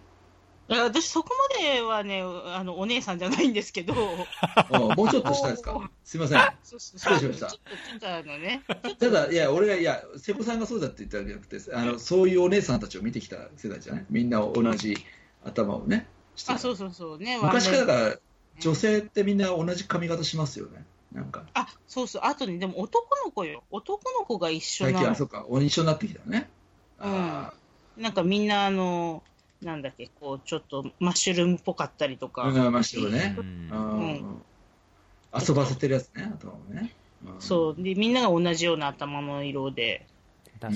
いや私そこまではね、あの、お姉さんじゃないんですけど、あもうちょっとしたですか？すいません。失礼しましたちょっと、ちょっとあのね、ただ、いや、俺が、いや、瀬古さんがそうだって言ったわけじゃなくて、あの、そういうお姉さんたちを見てきた世代じゃないみんな同じ頭をね。あ、そうそうそうね。昔からだから、女性ってみんな同じ髪型しますよね。なんか、あ、そうそう。あとね、でも男の子よ。男の子が一緒最近は、そうか、一緒になってきたね。あなんかみんなあの、なんだっけ、こう、ちょっとマッシュルームっぽかったりとあ、か。うん、ましてねう。んうん遊ばせてるやつね、頭をね。そう。で、みんなが同じような頭の色で。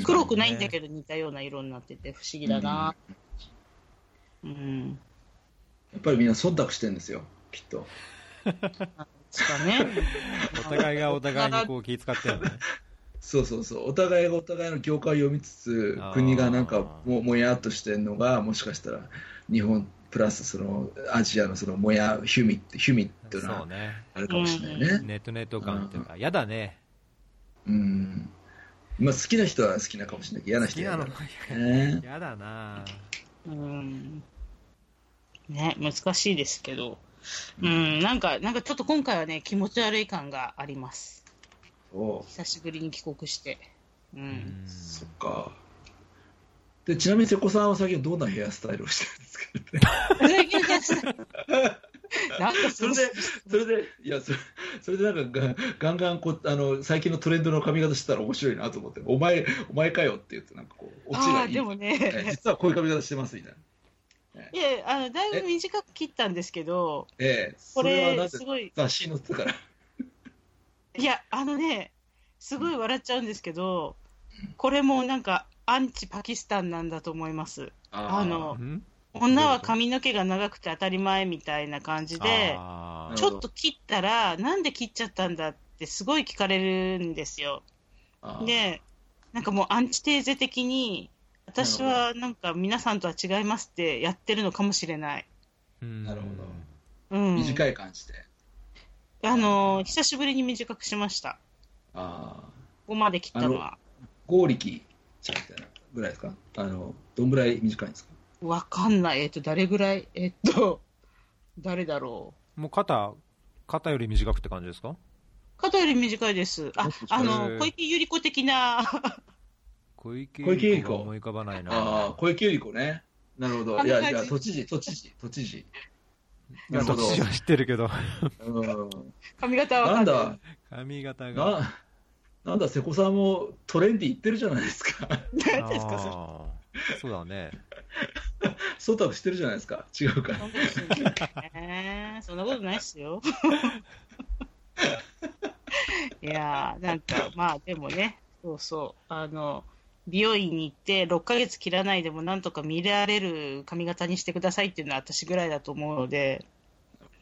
黒くないんだけど似たような色になってて不思議だな。うん。やっぱりみんな忖度してるんですよ、きっと。ですかね。お互いがお互いにこう気遣ってるのね。そうそうそう、お互いがお互いの業界を読みつつ国がなんかももやっとしてるのが、もしかしたら日本プラスそのアジアのそのもや、ヒュミって、ヒュミっていうのは。あるかもしれないね。ネットネット感っていうか、やだね。うん。まあ好きな人は好きなかもしれないけど、嫌な人は嫌だね。やだなうん。ね、難しいですけど。うん、なんか、なんかちょっと今回はね、気持ち悪い感があります。そ久しぶりに帰国して。う。うんそっか。で、ちなみに瀬古さんは最近どんなヘアスタイルをしてるんですか？ね。なんかそれで、それで、いや、それそれでなんかが、ガンガンこうあの、最近のトレンドの髪型してたら面白いなと思って、お前、お前かよって言って、なんかこう、オチああ、がいい。でもえね、実はこういう髪型してますみたいな。いや、あの、だいぶ短く切ったんですけど、ええ、こそれはなれ、ぜ？すごい、雑誌に載ってたから。いや、あのね、すごい笑っちゃうんですけど、これもなんか、アンチパキスタンなんだと思います。あのん？女は髪の毛が長くて当たり前みたいな感じで、ちょっと切ったら、なんで切っちゃったんだってすごい聞かれるんですよ。で、なんかもうアンチテーゼ的に、私はなんか皆さんとは違いますってやってるのかもしれない。うんなるほうん。短い感じで。あの、久しぶりに短くしました。ああ、ここまで切ったのは。剛力ちゃんみたいなぐらいですか？あの、どんぐらい短いんですか？わかんない。えっと、誰ぐらい？えっと、誰だろう。もう肩、肩より短くって感じですか？肩より短いです。ああへの、ー小池百合子的な、小池小池百合子百合子が思い浮かばないな。ああ、小池百合子ね。なるほど。いや、いや、都知事、都知事、都知事。なるほどは知ってるけど、うん。髪型はわなん。だ、髪型が。な、なんだ、瀬古さんもトレンディー行ってるじゃないですか。何ですか、そそうだね。忖度してるじゃないですか。違うか。そんなことないっすよ。いやー、なんか、まあでもね、そうそう、あの、美容院に行って6ヶ月切らないでもなんとか見られる髪型にしてくださいっていうのは私ぐらいだと思うので、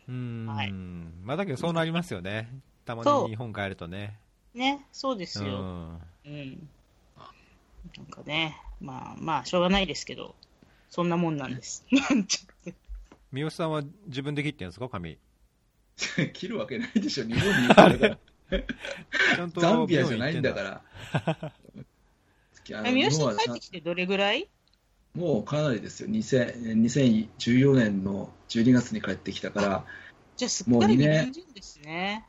うーん。はいまあだけどそうなりますよね。たまに日本帰るとね。ね、そうですよ。うん。うん。なんかね、まあまあ、しょうがないですけど、そんなもんなんです。なんちゃって。三好さんは自分で切ってんですか髪？切るわけないでしょ、日本にいるから。ちゃんとザンビアじゃないんだから。三好日本はさん帰ってきてどれぐらい？もうかなりですよ。2000 2014年の12月に帰ってきたから、じゃあすっかりもう二年日本人ですね。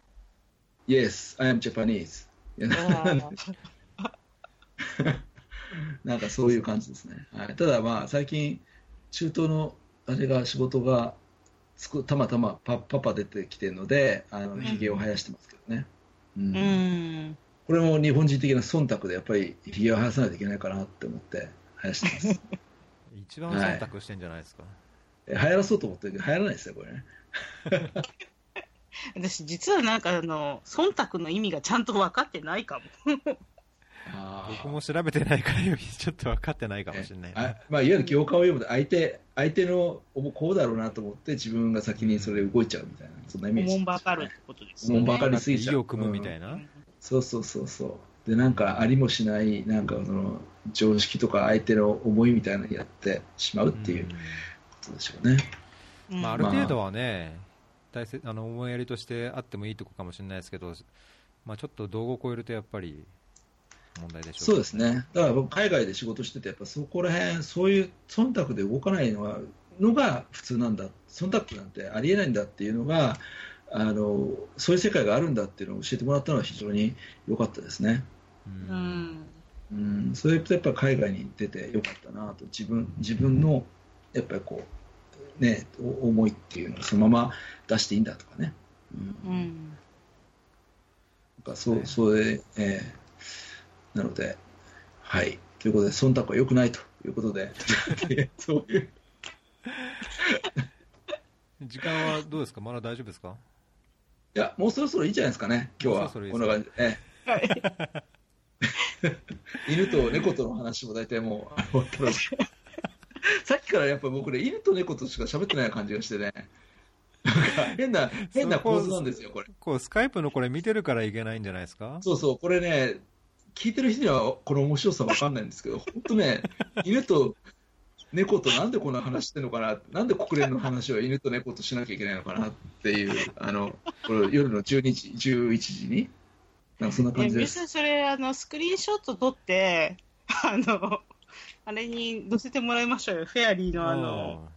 Yes, I am Japanese. なんかそういう感じですね。はい、ただまあ、最近、中東のあれが仕事がつくたまたまパパパ出てきてるので、あのんひげを生やしてますけどね。うんうん。これも日本人的な忖度で、やっぱりひげを生やさないといけないかなって思って生やしてます。一番忖度してんじゃないですか。え流行らそうと思ってるけど、流行らないですよ、これね。私、実はなんかあの、忖度の意味がちゃんと分かってないかも。あー僕も調べてないから、ちょっと分かってないかもしれないな。あまあ、いわゆる行間を読むと相手、相手のこうだろうなと思って自分が先にそれ動いちゃうみたいな、そんなイメージおもんばかるってことですよね。おもんばかりすぎちゃう意を組むみたいな。そうそうそうそう。で、なんかありもしない、なんかその常識とか相手の思いみたいなのやってしまうっていうことでしょうね。うんまあ、ある程度はね、大切あの思いやりとしてあってもいいとこかもしれないですけど、まあ、ちょっと道後を超えるとやっぱり問題でしょそうですね。だから僕、海外で仕事してて、やっぱそこら辺、そういう忖度で動かないのはのが普通なんだ、忖度なんてありえないんだっていうのが、あのそういう世界があるんだっていうのを教えてもらったのは非常に良かったですね。ううんん。うん、それとやっぱ海外に出てよかったなと、自分自分のやっぱりこう、ね、お思いっていうのをそのまま出していいんだとかね。うんうん。なんかそう、それ、えーなので、はい。ということで、忖度は良くないということで、そういう。時間はどうですか、まだ大丈夫ですか？いや、もうそろそろいいんじゃないですかね、今日は。そろそろこんな感じで。えはい。犬と猫との話も大体もうあ終わったので、さっきからやっぱ僕ね、犬と猫としか喋ってない感じがしてね、なんか変な、変な構図なんですよ、これ。こうスカイプのこれ見てるからいけないんじゃないですか？そうそう、これね、聞いてる人にはこの面白さわかんないんですけど、本当ね、犬と猫となんでこんな話してるのかな、なんで国連の話を犬と猫としなきゃいけないのかなっていう、あのこれ夜の12時、11時に、なんかそんな感えじです。皆さん、それ、あの、スクリーンショット撮って、あの、あれに載せてもらいましょうよ。フェアリーのあの、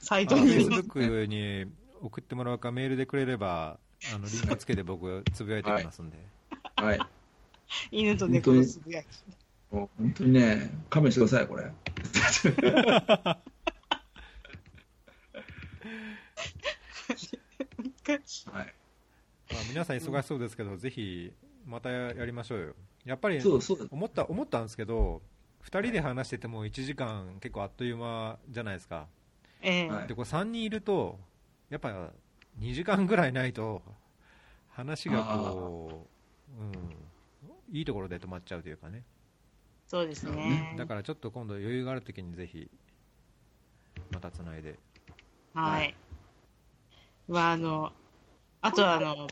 サイフェトに。イスブックに送ってもらうか、メールでくれれば、あのリンクつけて僕、つぶやいてきますんで。はい、犬と猫のつぶやき。もう本当にね、勘弁してください、これ。はい、まあ、皆さん忙しそうですけど、ぜひまたやりましょうよ。やっぱりそうそう思った思ったんですけど、2人で話してても1時間結構あっという間じゃないですか。ええはいで、これ3人いると、やっぱ2時間ぐらいないと、話がこう、うん、いいところで止まっちゃうというかね。そうですね。だからちょっと今度余裕があるときにぜひ、またつないで。はい。まあ、あの、あとはあの、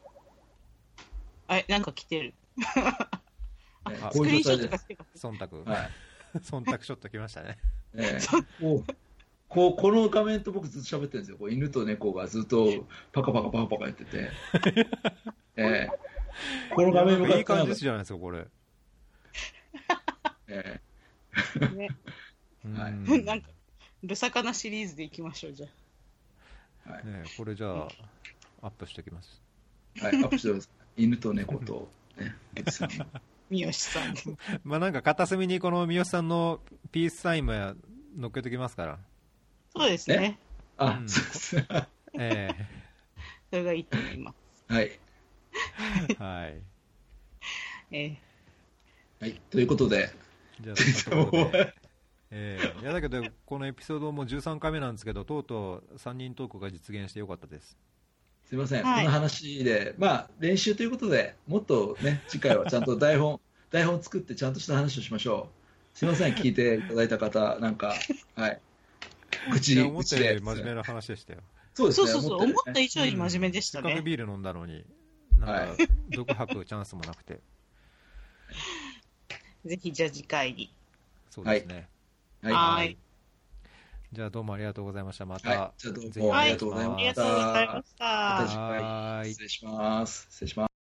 あれ、なんか来てる。ねあスクリーンショットでが来てる。忖度、はい 忖度ショット来ましたね。ええ こうこうこの画面と僕ずっと喋ってるんですよ。こう犬と猫がずっとパカパカパカパカやってて。ええこの画面向かいいってなんか感じじゃないですか、これ。えはいね なんか、ルサカナシリーズでいきましょう、じゃえはいこれじゃあ、アップしておきます。はい、アップしてください。犬と猫と、ね。三好さんで。まあなんか片隅にこの三好さんのピースサインも乗っけときますから。そうですね。あ、うんそうですね。えそれがいいと思います。はい。えはい。ええはい。ということで、じゃあ。ええいやだけど、このエピソードも13回目なんですけど、とうとう3人トークが実現してよかったです。すみません、はいこの話で、まあ、練習ということで、もっとね、次回はちゃんと台本、台本作ってちゃんとした話をしましょう。すみません、聞いていただいた方、なんか、はい。口思った真面目な話でしたよ。そうですね。そうそうそう、思った以上に真面目でしたね。せっかくビール飲んだのに、なんはか、毒吐くチャンスもなくて。ぜひ、じゃあ次回に。そうですね。はい。はいじゃあどうもありがとうございました。また、はい。じゃあどうもありはいがとうございましありがとうございたまし。またた。次はーい回、失礼します。失礼します。